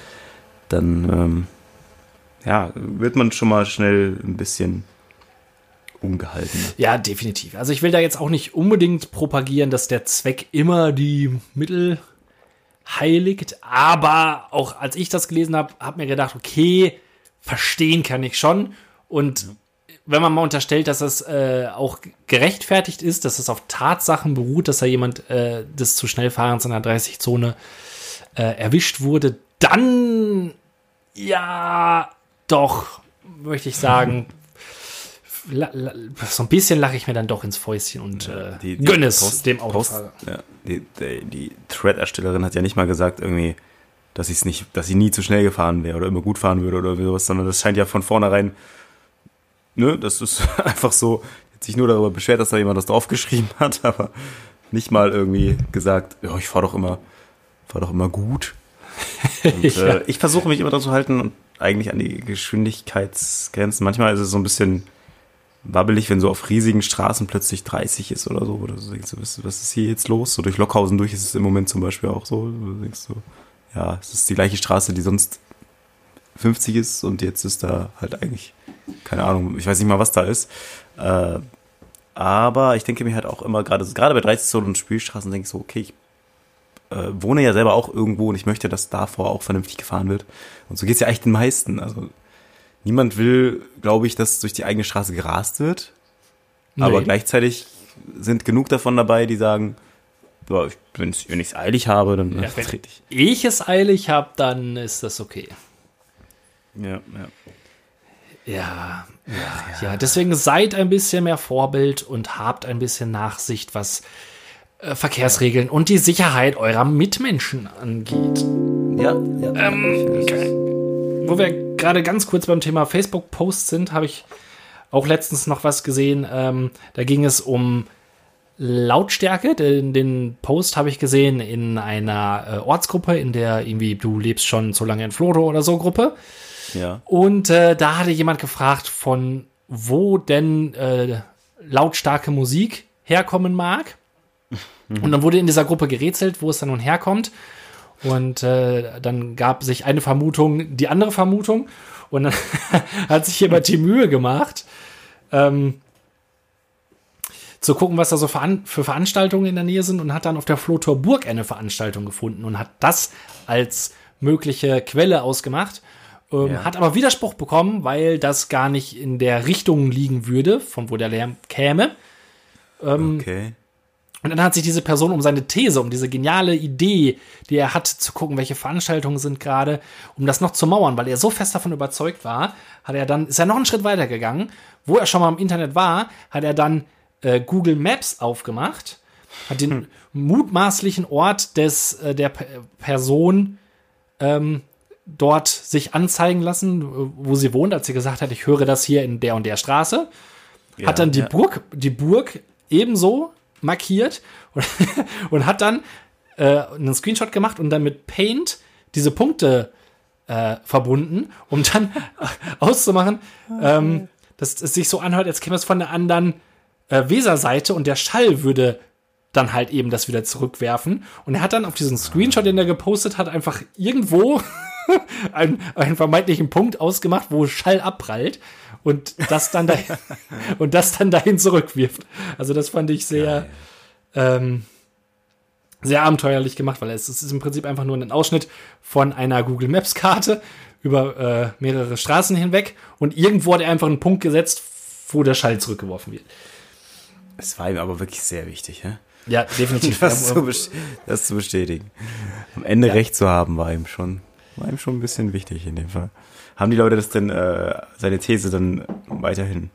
Speaker 2: dann ähm, ja, wird man schon mal schnell ein bisschen ungehalten.
Speaker 1: Ja, definitiv. Also ich will da jetzt auch nicht unbedingt propagieren, dass der Zweck immer die Mittel heiligt, aber auch als ich das gelesen habe, habe mir gedacht, okay, verstehen kann ich schon und wenn man mal unterstellt, dass es äh, auch gerechtfertigt ist, dass es auf Tatsachen beruht, dass da jemand äh, des zu Schnellfahrens in der 30-Zone äh, erwischt wurde, dann ja, doch, möchte ich sagen, so ein bisschen lache ich mir dann doch ins Fäustchen und äh, die, die gönne es Post, dem Autofahrer.
Speaker 2: Post, ja, die, die, die Thread-Erstellerin hat ja nicht mal gesagt, irgendwie, dass ich nicht, dass sie nie zu schnell gefahren wäre oder immer gut fahren würde oder sowas, sondern das scheint ja von vornherein ne, das ist einfach so, jetzt sich nur darüber beschwert, dass da jemand das draufgeschrieben hat, aber nicht mal irgendwie gesagt, ja, ich fahre doch immer, fahr doch immer gut. Und, ja. äh, ich versuche mich immer dazu halten und eigentlich an die Geschwindigkeitsgrenzen. Manchmal ist es so ein bisschen wabbelig, wenn so auf riesigen Straßen plötzlich 30 ist oder so. Oder du denkst, was, was ist hier jetzt los? So durch Lockhausen durch ist es im Moment zum Beispiel auch so. Du denkst so, ja, es ist die gleiche Straße, die sonst 50 ist und jetzt ist da halt eigentlich keine Ahnung, ich weiß nicht mal, was da ist. Äh, aber ich denke mir halt auch immer, gerade gerade bei 30 Zoll und Spielstraßen denke ich so, okay, ich äh, wohne ja selber auch irgendwo und ich möchte, dass davor auch vernünftig gefahren wird. Und so geht es ja eigentlich den meisten. Also niemand will, glaube ich, dass durch die eigene Straße gerast wird. Nee. Aber gleichzeitig sind genug davon dabei, die sagen, wenn ich es eilig habe, dann ja,
Speaker 1: wenn ich. ich es eilig habe, dann ist das okay.
Speaker 2: Ja, ja.
Speaker 1: Ja, ja, ja, deswegen seid ein bisschen mehr Vorbild und habt ein bisschen Nachsicht, was äh, Verkehrsregeln und die Sicherheit eurer Mitmenschen angeht. Ja, ja. Ähm, wo wir gerade ganz kurz beim Thema Facebook-Posts sind, habe ich auch letztens noch was gesehen. Ähm, da ging es um Lautstärke. Den, den Post habe ich gesehen in einer äh, Ortsgruppe, in der irgendwie du lebst schon so lange in Floro oder so Gruppe.
Speaker 2: Ja.
Speaker 1: Und äh, da hatte jemand gefragt, von wo denn äh, lautstarke Musik herkommen mag. Und dann wurde in dieser Gruppe gerätselt, wo es dann nun herkommt. Und äh, dann gab sich eine Vermutung, die andere Vermutung. Und dann hat sich jemand die Mühe gemacht, ähm, zu gucken, was da so für Veranstaltungen in der Nähe sind und hat dann auf der Flotor Burg eine Veranstaltung gefunden und hat das als mögliche Quelle ausgemacht ähm, ja. Hat aber Widerspruch bekommen, weil das gar nicht in der Richtung liegen würde, von wo der Lärm käme.
Speaker 2: Ähm, okay.
Speaker 1: Und dann hat sich diese Person um seine These, um diese geniale Idee, die er hat, zu gucken, welche Veranstaltungen sind gerade, um das noch zu mauern, weil er so fest davon überzeugt war, hat er dann, ist er noch einen Schritt weiter gegangen. Wo er schon mal im Internet war, hat er dann äh, Google Maps aufgemacht, hat den hm. mutmaßlichen Ort des, äh, der P Person ähm, dort sich anzeigen lassen, wo sie wohnt, als sie gesagt hat, ich höre das hier in der und der Straße. Ja, hat dann die ja. Burg, die Burg ebenso markiert und, und hat dann äh, einen Screenshot gemacht und dann mit Paint diese Punkte äh, verbunden, um dann auszumachen, ähm, dass es sich so anhört, als käme es von der anderen äh, Weserseite und der Schall würde dann halt eben das wieder zurückwerfen. Und er hat dann auf diesen Screenshot, den er gepostet hat, einfach irgendwo einen, einen vermeintlichen Punkt ausgemacht, wo Schall abprallt und das dann dahin, und das dann dahin zurückwirft. Also das fand ich sehr, ähm, sehr abenteuerlich gemacht, weil es, es ist im Prinzip einfach nur ein Ausschnitt von einer Google Maps Karte über äh, mehrere Straßen hinweg und irgendwo hat er einfach einen Punkt gesetzt, wo der Schall zurückgeworfen wird.
Speaker 2: Es war ihm aber wirklich sehr wichtig, ja?
Speaker 1: Ja, definitiv.
Speaker 2: Das, zu, das zu bestätigen. Am Ende ja. recht zu haben, war ihm schon, war ihm schon ein bisschen wichtig in dem Fall. Haben die Leute das denn, äh, seine These dann weiterhin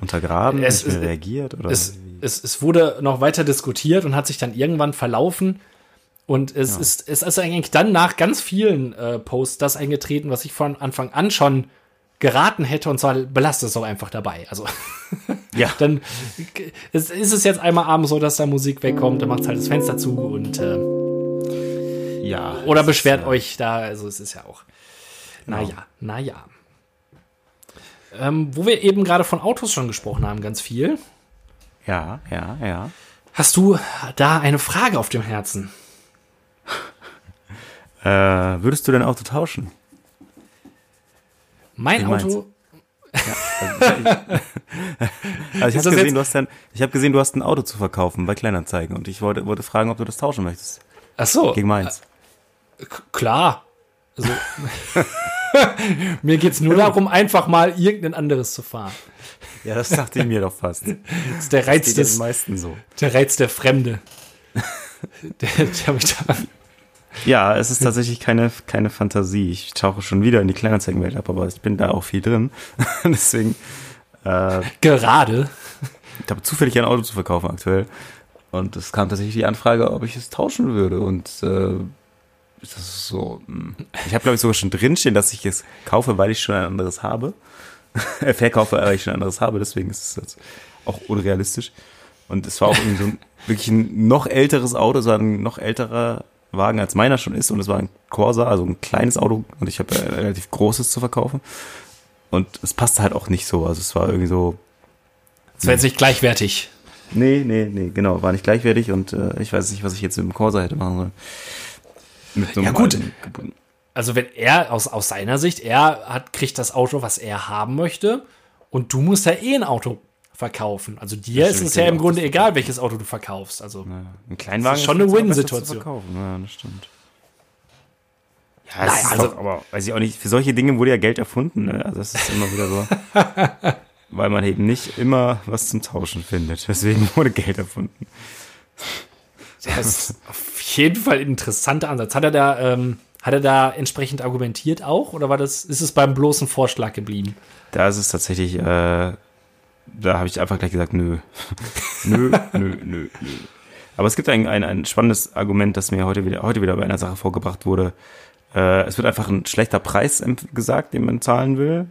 Speaker 2: untergraben,
Speaker 1: es,
Speaker 2: nicht mehr reagiert? Oder
Speaker 1: es, es, es wurde noch weiter diskutiert und hat sich dann irgendwann verlaufen. Und es ja. ist, es ist eigentlich dann nach ganz vielen äh, Posts das eingetreten, was ich von Anfang an schon geraten hätte und zwar belastet es auch einfach dabei. Also ja, dann ist, ist es jetzt einmal abends so, dass da Musik wegkommt, dann macht halt das Fenster zu und äh, ja. Oder beschwert ist, euch da, also es ist ja auch. Genau. Naja, naja. Ähm, wo wir eben gerade von Autos schon gesprochen haben, ganz viel.
Speaker 2: Ja, ja, ja.
Speaker 1: Hast du da eine Frage auf dem Herzen?
Speaker 2: äh, würdest du dein Auto tauschen?
Speaker 1: Mein Auto.
Speaker 2: Ja, also ich, habe gesehen, du hast ein, ich habe gesehen, du hast ein Auto zu verkaufen bei Kleinanzeigen und ich wollte, wollte fragen, ob du das tauschen möchtest.
Speaker 1: Ach so.
Speaker 2: Gegen meins.
Speaker 1: Äh, klar. Also, mir geht's nur darum, einfach mal irgendein anderes zu fahren.
Speaker 2: Ja, das dachte ich mir doch fast. Das
Speaker 1: ist der Reiz
Speaker 2: des meisten so.
Speaker 1: Der Reiz der Fremde. der, der mich daran
Speaker 2: ja, es ist tatsächlich keine, keine Fantasie. Ich tauche schon wieder in die Kleinanzeigenwelt ab, aber ich bin da auch viel drin. Deswegen. Äh,
Speaker 1: Gerade.
Speaker 2: Ich habe zufällig ein Auto zu verkaufen aktuell. Und es kam tatsächlich die Anfrage, ob ich es tauschen würde. Und äh, das ist so. Hm. Ich habe, glaube ich, sogar schon drinstehen, dass ich es kaufe, weil ich schon ein anderes habe. äh, verkaufe, weil ich schon ein anderes habe. Deswegen ist es jetzt auch unrealistisch. Und es war auch irgendwie so ein wirklich ein noch älteres Auto, so ein noch älterer Wagen als meiner schon ist und es war ein Corsa, also ein kleines Auto und ich habe ein relativ großes zu verkaufen und es passte halt auch nicht so, also es war irgendwie so.
Speaker 1: Es war jetzt nicht gleichwertig.
Speaker 2: Nee, nee, nee, genau, war nicht gleichwertig und äh, ich weiß nicht, was ich jetzt mit dem Corsa hätte machen sollen.
Speaker 1: Mit so ja gut. Also wenn er aus, aus seiner Sicht, er hat, kriegt das Auto, was er haben möchte und du musst ja eh ein Auto verkaufen. Also dir das ist es ja im Grunde egal, welches Auto du verkaufst. Also
Speaker 2: ja, ein Kleinwagen
Speaker 1: ist schon eine Win-Situation.
Speaker 2: Ja, das stimmt. Ja, naja, also, doch, aber weiß ich auch nicht, für solche Dinge wurde ja Geld erfunden. Ne? Also das ist immer wieder so. weil man eben nicht immer was zum Tauschen findet. Deswegen wurde Geld erfunden.
Speaker 1: Das ist auf jeden Fall ein interessanter Ansatz. Hat er da, ähm, hat er da entsprechend argumentiert auch? Oder war das, ist es beim bloßen Vorschlag geblieben?
Speaker 2: Da ist es tatsächlich äh, da habe ich einfach gleich gesagt, nö. nö, nö, nö, nö. Aber es gibt ein, ein, ein spannendes Argument, das mir heute wieder, heute wieder bei einer Sache vorgebracht wurde. Äh, es wird einfach ein schlechter Preis gesagt, den man zahlen will.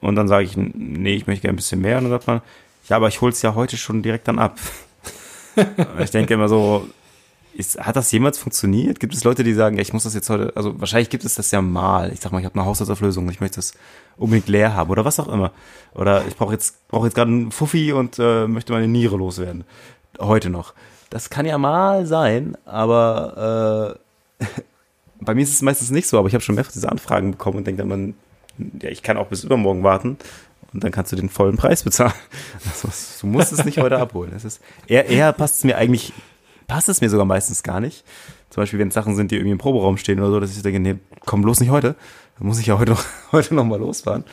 Speaker 2: Und dann sage ich, nee, ich möchte gerne ein bisschen mehr. Und dann sagt man, ja, aber ich hole es ja heute schon direkt dann ab. Ich denke immer so, ist, hat das jemals funktioniert? Gibt es Leute, die sagen, ja, ich muss das jetzt heute, also wahrscheinlich gibt es das ja mal. Ich sag mal, ich habe eine Haushaltsauflösung, ich möchte das unbedingt leer haben oder was auch immer. Oder ich brauche jetzt, brauche jetzt gerade einen Fuffi und äh, möchte meine Niere loswerden. Heute noch. Das kann ja mal sein, aber äh, bei mir ist es meistens nicht so, aber ich habe schon mehrfach diese Anfragen bekommen und denke dann, man, ja, ich kann auch bis übermorgen warten und dann kannst du den vollen Preis bezahlen. Also, du musst es nicht heute abholen. Das ist, eher, eher passt es mir eigentlich passt es mir sogar meistens gar nicht. Zum Beispiel, wenn es Sachen sind, die irgendwie im Proberaum stehen oder so, dass ich denke, nee, komm bloß nicht heute. Dann muss ich ja heute noch, heute noch mal losfahren.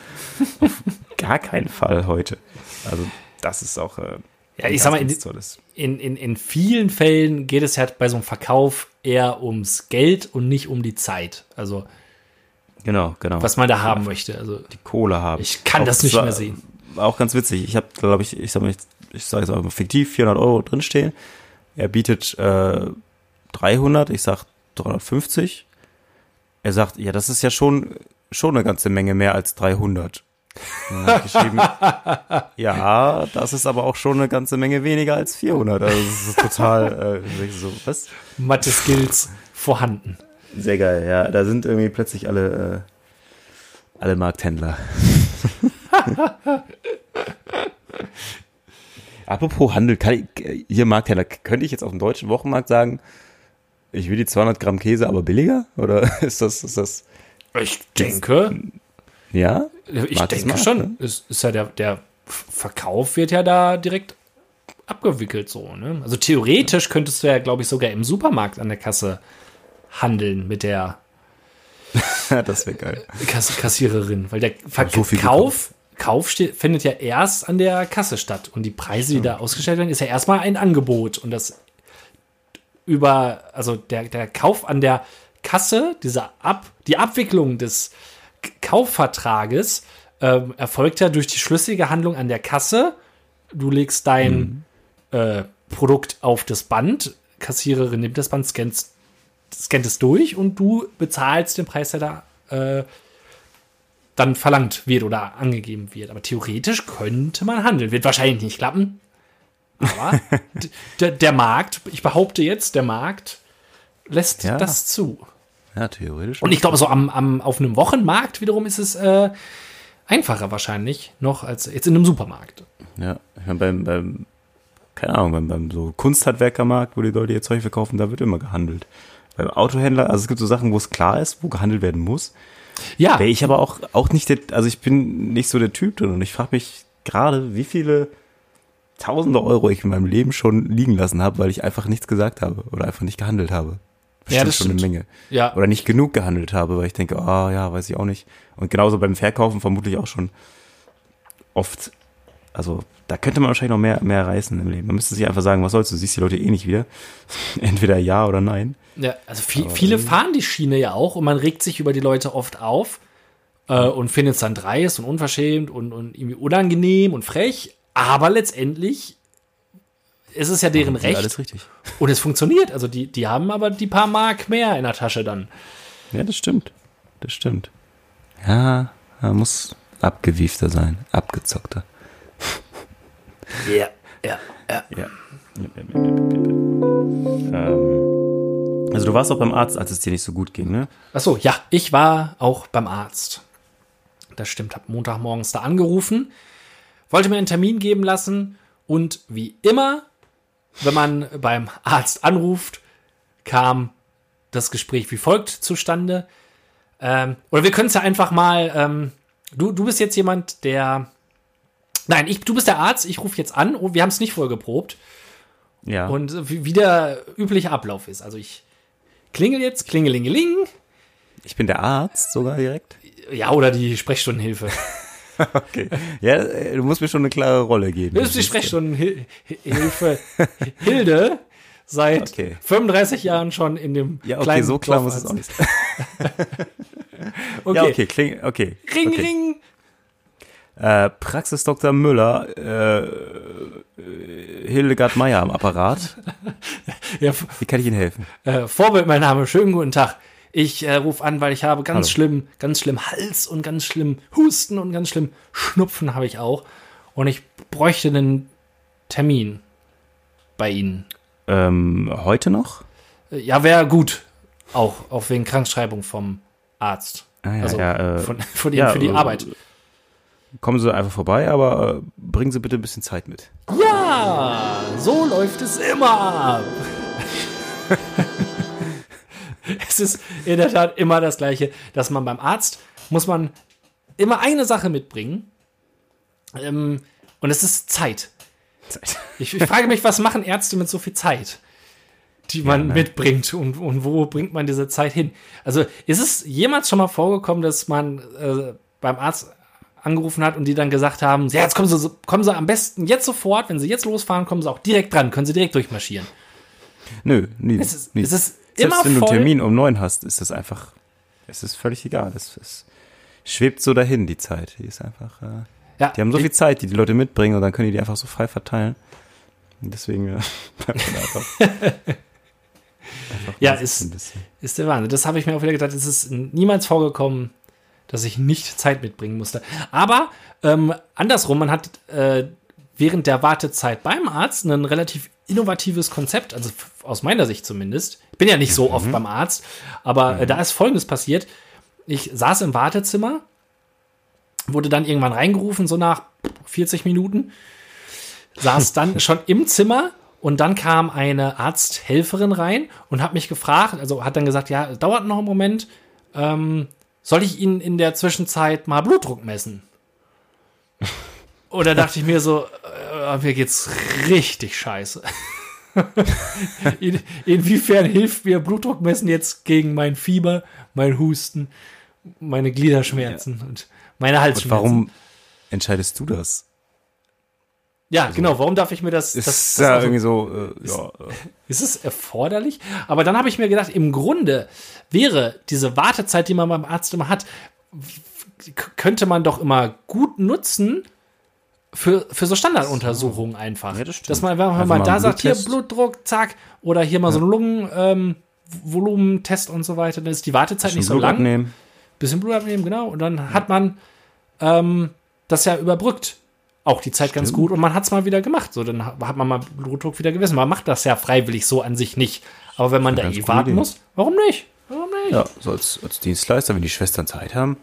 Speaker 2: Auf gar keinen Fall heute. Also, das ist auch. Äh,
Speaker 1: ja, ich sag mal, in, in, in, vielen Fällen geht es halt bei so einem Verkauf eher ums Geld und nicht um die Zeit. Also,
Speaker 2: genau, genau.
Speaker 1: Was man da haben möchte. Also,
Speaker 2: die Kohle haben.
Speaker 1: Ich kann auch das nicht mehr sehen.
Speaker 2: Auch ganz witzig. Ich habe, glaube ich, ich sage ich sage jetzt mal fiktiv 400 Euro drinstehen. Er bietet äh, 300, ich sag 350. Er sagt, ja, das ist ja schon, schon eine ganze Menge mehr als 300. geschrieben, ja, das ist aber auch schon eine ganze Menge weniger als 400. Also das ist total, äh, so, was?
Speaker 1: Mathe-Skills vorhanden.
Speaker 2: Sehr geil, ja. Da sind irgendwie plötzlich alle, Alle Markthändler. Apropos Handel, kann ich, hier Markthändler, könnte ich jetzt auf dem deutschen Wochenmarkt sagen, ich will die 200 Gramm Käse, aber billiger? Oder ist das, ist das?
Speaker 1: Ich denke,
Speaker 2: Ja?
Speaker 1: ich denke
Speaker 2: Markt,
Speaker 1: schon.
Speaker 2: ne?
Speaker 1: Ist, ist ja der, der Verkauf wird ja da direkt abgewickelt so. Ne? Also theoretisch könntest du ja, glaube ich, sogar im Supermarkt an der Kasse handeln mit der
Speaker 2: das wäre geil.
Speaker 1: Kass Kassiererin, weil der
Speaker 2: so viel
Speaker 1: Verkauf Kauf steht, findet ja erst an der Kasse statt. Und die Preise, die da ausgestellt werden, ist ja erstmal ein Angebot. Und das über, also der, der Kauf an der Kasse, diese Ab, die Abwicklung des Kaufvertrages ähm, erfolgt ja durch die schlüssige Handlung an der Kasse. Du legst dein äh, Produkt auf das Band, Kassiererin nimmt das Band, scannt, scannt es durch und du bezahlst den Preis, der da äh, dann verlangt wird oder angegeben wird. Aber theoretisch könnte man handeln. Wird wahrscheinlich nicht klappen. Aber der Markt, ich behaupte jetzt, der Markt lässt
Speaker 2: Ja.
Speaker 1: das zu.
Speaker 2: Ja, theoretisch.
Speaker 1: Und ich glaube, so am, am, auf einem Wochenmarkt wiederum ist es äh, einfacher wahrscheinlich noch als jetzt in einem Supermarkt.
Speaker 2: Ja, ich meine, beim, beim, keine Ahnung, beim, beim so Kunsthandwerkermarkt, wo die Leute ihr Zeug verkaufen, da wird immer gehandelt. Beim Autohändler, also es gibt so Sachen, wo es klar ist, wo gehandelt werden muss.
Speaker 1: Ja,
Speaker 2: Wäre ich aber auch, auch nicht der, also ich bin nicht so der Typ drin und ich frage mich gerade, wie viele tausende Euro ich in meinem Leben schon liegen lassen habe, weil ich einfach nichts gesagt habe oder einfach nicht gehandelt habe.
Speaker 1: Ja,
Speaker 2: Bestimmt
Speaker 1: das
Speaker 2: schon eine. Menge.
Speaker 1: ja.
Speaker 2: Oder nicht genug gehandelt habe, weil ich denke, ah ja, weiß ich auch nicht. Und genauso beim Verkaufen vermutlich auch schon oft. Also da könnte man wahrscheinlich noch mehr, mehr reißen im Leben. Man müsste sich einfach sagen, was sollst du, siehst die Leute eh nicht wieder. Entweder ja oder nein.
Speaker 1: Ja, also viel, viele fahren die Schiene ja auch und man regt sich über die Leute oft auf äh, und findet es dann dreist und unverschämt und, und irgendwie unangenehm und frech. Aber letztendlich ist es ja deren
Speaker 2: Ist
Speaker 1: Recht
Speaker 2: Alles richtig.
Speaker 1: und es funktioniert. Also die, die haben aber die paar Mark mehr in der Tasche dann.
Speaker 2: Ja, das stimmt. Das stimmt. Ja, man muss abgewiefter sein, abgezockter.
Speaker 1: Ja, ja, ja.
Speaker 2: Ja. Ähm, also du warst auch beim Arzt, als es dir nicht so gut ging, ne?
Speaker 1: Achso, ja, ich war auch beim Arzt. Das stimmt, habe Montagmorgens da angerufen, wollte mir einen Termin geben lassen und wie immer, wenn man beim Arzt anruft, kam das Gespräch wie folgt zustande. Ähm, oder wir können es ja einfach mal, ähm, du, du bist jetzt jemand, der. Nein, ich, du bist der Arzt, ich rufe jetzt an und wir haben es nicht vorgeprobt.
Speaker 2: Ja.
Speaker 1: Und wie, wie der übliche Ablauf ist. Also ich klingel jetzt, klingelingeling.
Speaker 2: ich bin der Arzt sogar direkt.
Speaker 1: Ja, oder die Sprechstundenhilfe.
Speaker 2: Okay. Ja, du musst mir schon eine klare Rolle geben.
Speaker 1: Das ist die Sprechstundenhilfe Hilde seit
Speaker 2: Okay.
Speaker 1: 35 Jahren schon in dem
Speaker 2: Ja, okay,
Speaker 1: kleinen
Speaker 2: so klar
Speaker 1: Dorf
Speaker 2: muss es auch nicht.
Speaker 1: Okay.
Speaker 2: Ja, okay, kling, okay.
Speaker 1: Ring,
Speaker 2: okay.
Speaker 1: ring.
Speaker 2: Äh, Praxis Dr. Müller, äh, Hildegard Meier am Apparat.
Speaker 1: Ja,
Speaker 2: Wie kann ich Ihnen helfen?
Speaker 1: äh, Vorbild, mein Name. Schönen guten Tag. Ich äh, rufe an, weil ich habe ganz
Speaker 2: Hallo.
Speaker 1: schlimm, ganz schlimm Hals und ganz schlimm Husten und ganz schlimm Schnupfen habe ich auch. Und ich bräuchte einen Termin bei Ihnen.
Speaker 2: Ähm, heute noch?
Speaker 1: Äh, Ja, wäre gut. Auch, auch wegen Krankschreibung vom Arzt.
Speaker 2: Ah, ja,
Speaker 1: also
Speaker 2: ja, äh,
Speaker 1: von, von Ihnen
Speaker 2: ja,
Speaker 1: für die
Speaker 2: äh,
Speaker 1: Arbeit.
Speaker 2: Kommen Sie einfach vorbei, aber äh, bringen Sie bitte ein bisschen Zeit mit.
Speaker 1: Ja, so läuft es immer ab. es ist in der Tat immer das Gleiche, dass man beim Arzt muss man immer eine Sache mitbringen. Ähm, und es ist Zeit.
Speaker 2: Zeit.
Speaker 1: Ich, ich frage mich, was machen Ärzte mit so viel Zeit, die man
Speaker 2: ne?
Speaker 1: mitbringt und, und wo bringt man diese Zeit hin? Also ist es jemals schon mal vorgekommen, dass man äh, beim Arzt angerufen hat und die dann gesagt haben, ja, jetzt kommen Sie, kommen Sie am besten jetzt sofort, wenn Sie jetzt losfahren, kommen Sie auch direkt dran, können Sie direkt durchmarschieren.
Speaker 2: Nö, nie.
Speaker 1: Es ist,
Speaker 2: nie.
Speaker 1: es ist
Speaker 2: Selbst wenn du
Speaker 1: voll.
Speaker 2: einen Termin um neun hast, ist das einfach, es ist völlig egal. Es, es schwebt so dahin, die Zeit. Die ist einfach, äh,
Speaker 1: ja,
Speaker 2: die haben so viel Zeit, die die Leute mitbringen und dann können die die einfach so frei verteilen. Und deswegen äh,
Speaker 1: Ja, ist-. Ist der Wahnsinn. Das habe ich mir auch wieder gedacht. Es ist niemals vorgekommen, dass ich nicht Zeit mitbringen musste. Aber ähm, andersrum, man hat äh, während der Wartezeit beim Arzt ein relativ innovatives Konzept, also aus meiner Sicht zumindest. Ich bin ja nicht so oft beim Arzt, aber äh, da ist Folgendes passiert. Ich saß im Wartezimmer wurde dann irgendwann reingerufen, so nach 40 Minuten, saß dann schon im Zimmer und dann kam eine Arzthelferin rein und hat mich gefragt, also hat dann gesagt, ja, dauert noch einen Moment, ähm, soll ich Ihnen in der Zwischenzeit mal Blutdruck messen? Oder dachte ich mir so, äh, mir geht's richtig scheiße. In, inwiefern hilft mir Blutdruckmessen jetzt gegen mein Fieber, mein Husten, meine Gliederschmerzen ja. und meine Halsschmerzen?
Speaker 2: Und warum entscheidest du das?
Speaker 1: Ja, also, genau. Warum darf ich mir das?
Speaker 2: Ist
Speaker 1: das,
Speaker 2: das ja also, irgendwie so. Äh,
Speaker 1: ist, ja. ist es erforderlich? Aber dann habe ich mir gedacht, im Grunde wäre diese Wartezeit, die man beim Arzt immer hat, könnte man doch immer gut nutzen, für, für so Standarduntersuchungen einfach. Ja, das. Dass man, wenn man mal da sagt, hier Blutdruck, zack, oder hier mal ja. so ein Lungenvolumentest ähm, und so weiter, dann ist die Wartezeit nicht so Blut lang. Abnehmen. Bisschen Blut abnehmen, genau. Und dann hat man ähm, das ja überbrückt. Auch die Zeit Stimmt. ganz gut und man hat es mal wieder gemacht. So, dann hat man mal Blutdruck wieder gewissen. Man macht das ja freiwillig so an sich nicht. Aber wenn man da eh warten Idee. muss, warum nicht? Warum nicht?
Speaker 2: Ja, so als, als Dienstleister, wenn die Schwestern Zeit haben.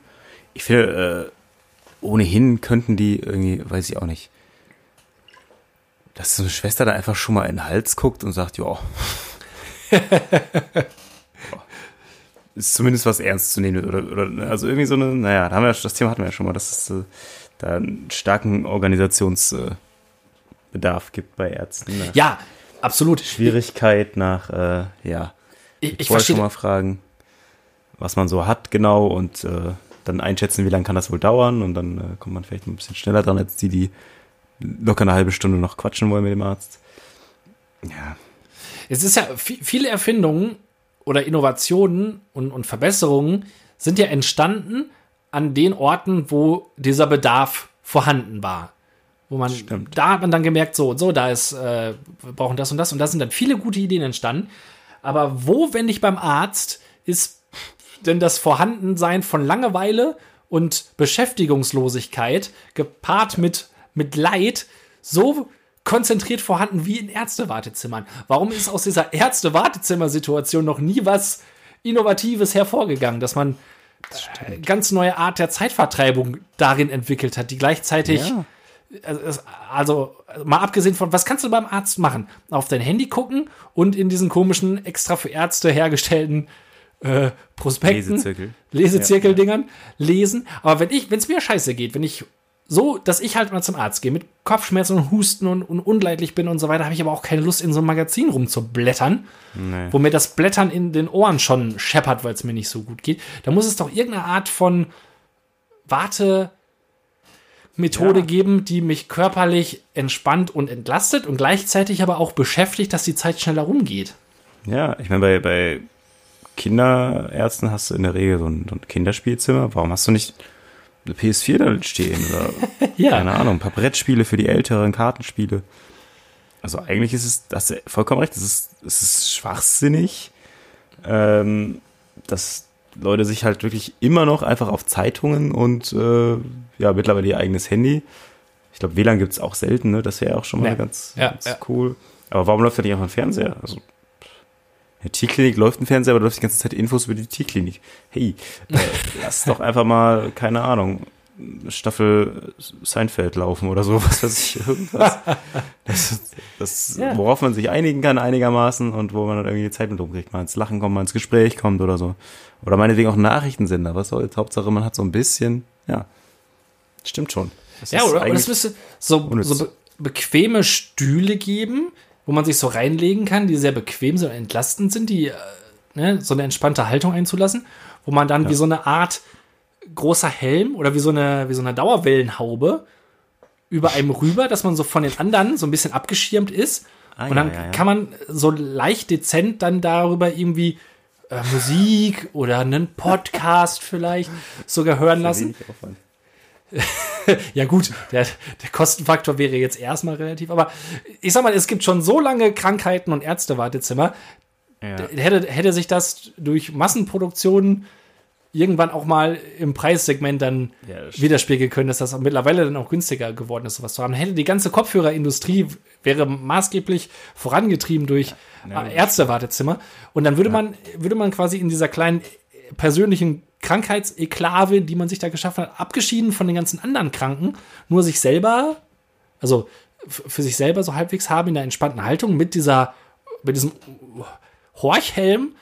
Speaker 2: Ich finde, äh, ohnehin könnten die irgendwie, weiß ich auch nicht, dass so eine Schwester da einfach schon mal in den Hals guckt und sagt, ja, ist zumindest was ernst zu nehmen oder, oder also irgendwie so eine, naja, da haben wir, das Thema hatten wir ja schon mal, dass es äh, da einen starken Organisationsbedarf gibt bei Ärzten.
Speaker 1: Ne? Ja, absolut.
Speaker 2: Schwierigkeit nach, äh, ja, ich, ich wollte schon mal fragen, was man so hat genau und äh, dann einschätzen, wie lange kann das wohl dauern und dann äh, kommt man vielleicht ein bisschen schneller dran als die, die locker eine halbe Stunde noch quatschen wollen mit dem Arzt.
Speaker 1: Ja. Es ist ja, viele Erfindungen oder Innovationen und, und Verbesserungen sind ja entstanden an den Orten, wo dieser Bedarf vorhanden war. Wo man, Stimmt. da hat man dann gemerkt, so und so, da ist, äh, wir brauchen das und das und da sind dann viele gute Ideen entstanden. Aber wo, wenn nicht beim Arzt, ist denn das Vorhandensein von Langeweile und Beschäftigungslosigkeit gepaart mit, mit Leid so konzentriert vorhanden wie in Ärztewartezimmern. Warum ist aus dieser Ärzte-Wartezimmer-Situation noch nie was Innovatives hervorgegangen, dass man eine ganz neue Art der Zeitvertreibung darin entwickelt hat, die gleichzeitig, ja. also mal abgesehen von, was kannst du beim Arzt machen? Auf dein Handy gucken und in diesen komischen, extra für Ärzte hergestellten äh, Prospekten, Lesezirkel. Lesezirkel-Dingern ja, ja. lesen. Aber wenn ich, wenn es mir scheiße geht, wenn ich so, dass ich halt mal zum Arzt gehe mit Kopfschmerzen und Husten und, und unleidlich bin und so weiter, habe ich aber auch keine Lust, in so ein Magazin rumzublättern, nee. wo mir das Blättern in den Ohren schon scheppert, weil es mir nicht so gut geht. Da muss es doch irgendeine Art von Wartemethode ja. geben, die mich körperlich entspannt und entlastet und gleichzeitig aber auch beschäftigt, dass die Zeit schneller rumgeht.
Speaker 2: Ja, ich meine, bei, bei Kinderärzten hast du in der Regel so ein, so ein Kinderspielzimmer. Warum hast du nicht eine PS4 da stehen? Oder, ja. keine Ahnung, ein paar Brettspiele für die Älteren, Kartenspiele. Also eigentlich ist es, das vollkommen recht, es ist, es ist schwachsinnig, ähm, dass Leute sich halt wirklich immer noch einfach auf Zeitungen und äh, ja, mittlerweile ihr eigenes Handy. Ich glaube, WLAN gibt es auch selten, ne? Das wäre ja auch schon mal ja. ganz, ja, ganz cool. Aber warum läuft da nicht auf dem Fernseher? Also der Tierklinik läuft ein Fernseher, aber du läuft die ganze Zeit Infos über die Tierklinik. Hey, äh, lass doch einfach mal, keine Ahnung, Staffel Seinfeld laufen oder so, was weiß ich, irgendwas. Das, das ja. worauf man sich einigen kann einigermaßen und wo man dann irgendwie die Zeit mit umkriegt, mal ins Lachen kommt, mal ins Gespräch kommt oder so. Oder meinetwegen auch Nachrichtensender, was soll's? Hauptsache man hat so ein bisschen, ja, stimmt schon.
Speaker 1: Das ja, oder? Und es müsste so, so be bequeme Stühle geben, wo man sich so reinlegen kann, die sehr bequem sind und entlastend sind, die äh, ne, so eine entspannte Haltung einzulassen, wo man dann ja. wie so eine Art großer Helm oder wie so eine, wie so eine Dauerwellenhaube über einem rüber, dass man so von den anderen so ein bisschen abgeschirmt ist. Ah, und dann ja, ja, kann man so leicht dezent dann darüber irgendwie äh, Musik oder einen Podcast vielleicht sogar hören lassen. ja, gut, der, der Kostenfaktor wäre jetzt erstmal relativ, aber ich sag mal, es gibt schon so lange Krankheiten und Ärztewartezimmer. Ja. Hätte, hätte sich das durch Massenproduktionen irgendwann auch mal im Preissegment dann ja, widerspiegeln können, dass das mittlerweile dann auch günstiger geworden ist, sowas zu haben. Hätte die ganze Kopfhörerindustrie wäre maßgeblich vorangetrieben durch ja, Ärztewartezimmer und dann würde man würde man quasi in dieser kleinen persönlichen Krankheitseklave, die man sich da geschaffen hat, abgeschieden von den ganzen anderen Kranken, nur sich selber, also für sich selber so halbwegs haben in der entspannten Haltung mit dieser, mit diesem Horchhelm,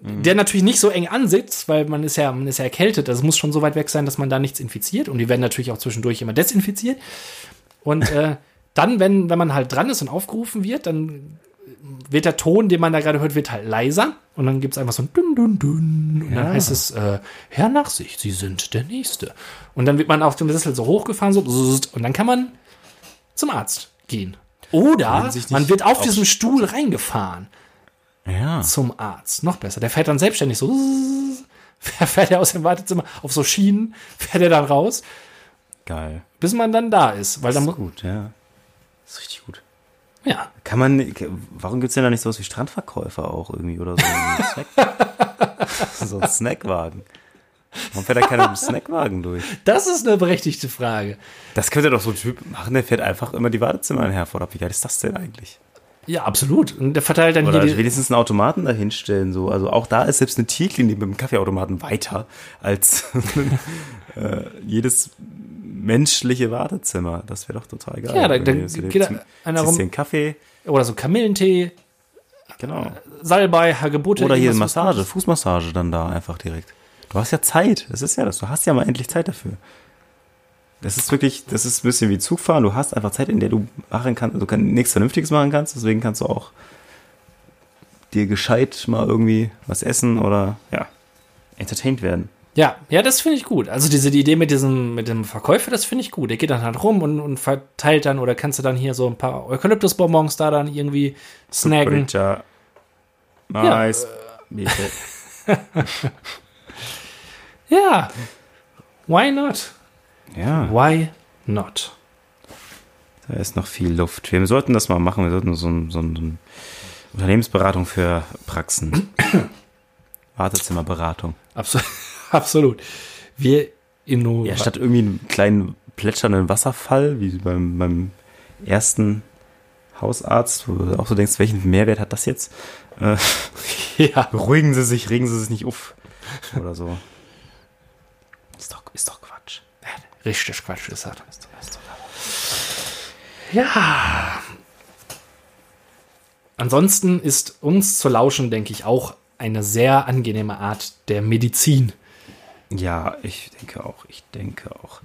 Speaker 1: der natürlich nicht so eng ansitzt, weil man ist ja, man ist ja erkältet. Das muss schon so weit weg sein, dass man da nichts infiziert. Und die werden natürlich auch zwischendurch immer desinfiziert. Und äh, dann, wenn, wenn man halt dran ist und aufgerufen wird, dann wird der Ton, den man da gerade hört, wird halt leiser. Und dann gibt es einfach so ein Dun, Dun, Dun. Und dann
Speaker 2: Ja.
Speaker 1: heißt es, äh, Herr Nachsicht, Sie sind der Nächste. Und dann wird man auf dem Sessel so hochgefahren, so, und dann kann man zum Arzt gehen. Oder
Speaker 2: man
Speaker 1: wird auf
Speaker 2: auf-
Speaker 1: diesem Stuhl reingefahren
Speaker 2: Ja.
Speaker 1: zum Arzt. Noch besser. Der fährt dann selbstständig so. Fährt er aus dem Wartezimmer auf so Schienen, fährt er dann raus,
Speaker 2: Geil.
Speaker 1: bis man dann da ist. Weil dann
Speaker 2: Das ist
Speaker 1: mu-
Speaker 2: gut, ja. Das ist richtig gut.
Speaker 1: Ja.
Speaker 2: Kann man, warum gibt's denn da nicht sowas wie Strandverkäufer auch irgendwie oder so so ein Snackwagen? Warum fährt da keiner mit dem Snackwagen durch?
Speaker 1: Das ist eine berechtigte Frage.
Speaker 2: Das könnte doch so ein Typ machen, der fährt einfach immer die Wartezimmer in Herford. Wie geil ist das denn eigentlich?
Speaker 1: Ja, absolut. Und der verteilt dann
Speaker 2: Oder
Speaker 1: hier
Speaker 2: wenigstens einen Automaten da hinstellen. So. Also auch da ist selbst eine Tierklinik mit einem Kaffeeautomaten weiter als äh, jedes menschliche Wartezimmer. Das wäre doch total geil.
Speaker 1: Ja, da- da geht da einer rum-
Speaker 2: einen Kaffee,
Speaker 1: oder so Kamillentee,
Speaker 2: genau.
Speaker 1: Salbei, Hagebutte.
Speaker 2: Oder hier Massage, Fußmassage dann da einfach direkt. Du hast ja Zeit. Das ist ja das. Du hast ja mal endlich Zeit dafür. Das ist wirklich, das ist ein bisschen wie Zugfahren. Du hast einfach Zeit, in der du machen kannst, du kann, nichts Vernünftiges machen kannst. Deswegen kannst du auch dir gescheit mal irgendwie was essen oder, ja, entertained werden.
Speaker 1: Ja, ja, das finde ich gut. Also diese die Idee mit diesem mit dem Verkäufer, das finde ich gut. Der geht dann halt rum und, und verteilt dann oder kannst du dann hier so ein paar Eukalyptusbonbons da dann irgendwie snacken.
Speaker 2: Paprika. Mais. Bitte.
Speaker 1: Ja. Why not?
Speaker 2: Ja,
Speaker 1: Why not?
Speaker 2: da ist noch viel Luft. Wir sollten das mal machen. Wir sollten so ein, so ein, so ein Unternehmensberatung für Praxen. Wartezimmerberatung.
Speaker 1: Absolut. Absolut. Wir innovieren.
Speaker 2: Ja, statt irgendwie einen kleinen plätschernden Wasserfall, wie beim, beim ersten Hausarzt, wo du auch so denkst, welchen Mehrwert hat das jetzt? Äh,
Speaker 1: ja.
Speaker 2: beruhigen Sie sich, regen Sie sich nicht auf. Oder so. Ist doch, ist doch Quatsch.
Speaker 1: Richtig Quatsch ist das. Ja. Ansonsten ist uns zu lauschen, denke ich, auch eine sehr angenehme Art der Medizin.
Speaker 2: Ja, ich denke auch, ich denke auch.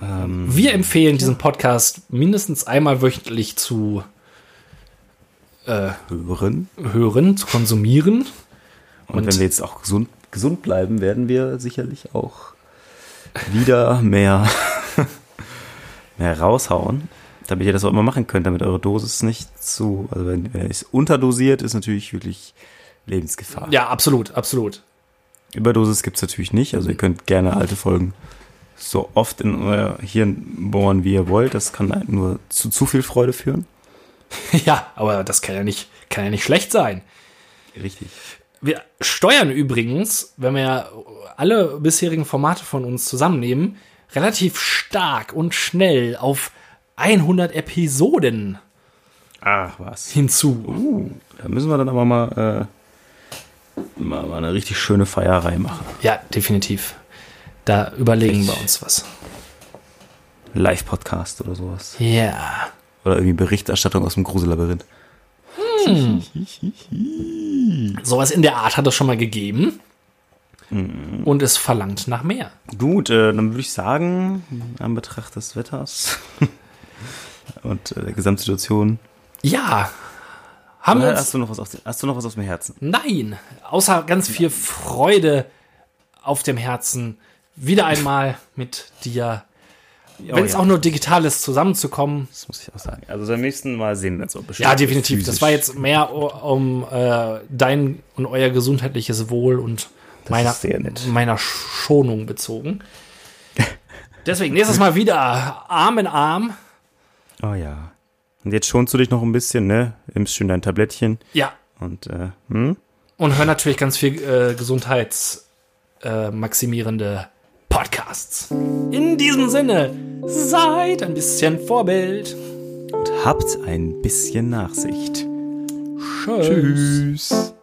Speaker 2: Ähm,
Speaker 1: Wir empfehlen diesen Podcast mindestens einmal wöchentlich zu
Speaker 2: hören.
Speaker 1: hören, zu konsumieren.
Speaker 2: Und,
Speaker 1: Und-
Speaker 2: wenn wir jetzt auch gesund, gesund bleiben, werden wir sicherlich auch wieder mehr, mehr raushauen, damit ihr das auch immer machen könnt, damit eure Dosis nicht zu, also wenn, wenn ihr es unterdosiert, ist natürlich wirklich Lebensgefahr.
Speaker 1: Ja, absolut, absolut.
Speaker 2: Überdosis gibt's natürlich nicht, also ihr könnt gerne alte Folgen so oft in euer Hirn bohren, wie ihr wollt. Das kann nur zu zu viel Freude führen.
Speaker 1: Ja, aber das kann ja nicht, kann ja nicht schlecht sein.
Speaker 2: Richtig.
Speaker 1: Wir steuern übrigens, wenn wir alle bisherigen Formate von uns zusammennehmen, relativ stark und schnell auf 100 Episoden
Speaker 2: Ach, was.
Speaker 1: hinzu.
Speaker 2: Uh, da müssen wir dann aber mal, äh, mal, mal eine richtig schöne Feierei machen.
Speaker 1: Ja, definitiv. Da überlegen wir uns was.
Speaker 2: Live-Podcast oder sowas.
Speaker 1: Ja.
Speaker 2: Oder irgendwie Berichterstattung aus dem Grusellabyrinth.
Speaker 1: Sowas in der Art hat es schon mal gegeben. Und es verlangt nach mehr.
Speaker 2: Gut, äh, dann würde ich sagen, an Betracht des Wetters und äh, der Gesamtsituation.
Speaker 1: Ja. Haben
Speaker 2: Oder hast, du noch was auf, hast du noch was auf dem Herzen?
Speaker 1: Nein, außer ganz viel Freude auf dem Herzen, wieder einmal mit dir, wenn es
Speaker 2: ja.
Speaker 1: auch nur digital ist, zusammenzukommen.
Speaker 2: Das muss ich auch sagen. Also beim nächsten Mal sehen wir uns auch bestimmt.
Speaker 1: Ja, definitiv. Das
Speaker 2: physisch.
Speaker 1: war jetzt mehr um äh, dein und euer gesundheitliches Wohl und meiner, meiner Schonung bezogen. Deswegen nächstes Mal wieder Arm in Arm.
Speaker 2: Oh ja. Und jetzt schonst du dich noch ein bisschen, ne? Nimmst schön dein Tablettchen
Speaker 1: Ja,
Speaker 2: und äh, hm?
Speaker 1: und hör natürlich ganz viel äh, gesundheitsmaximierende Podcasts. In diesem Sinne, seid ein bisschen Vorbild.
Speaker 2: und habt ein bisschen Nachsicht.
Speaker 1: Tschüss.
Speaker 2: Tschüss.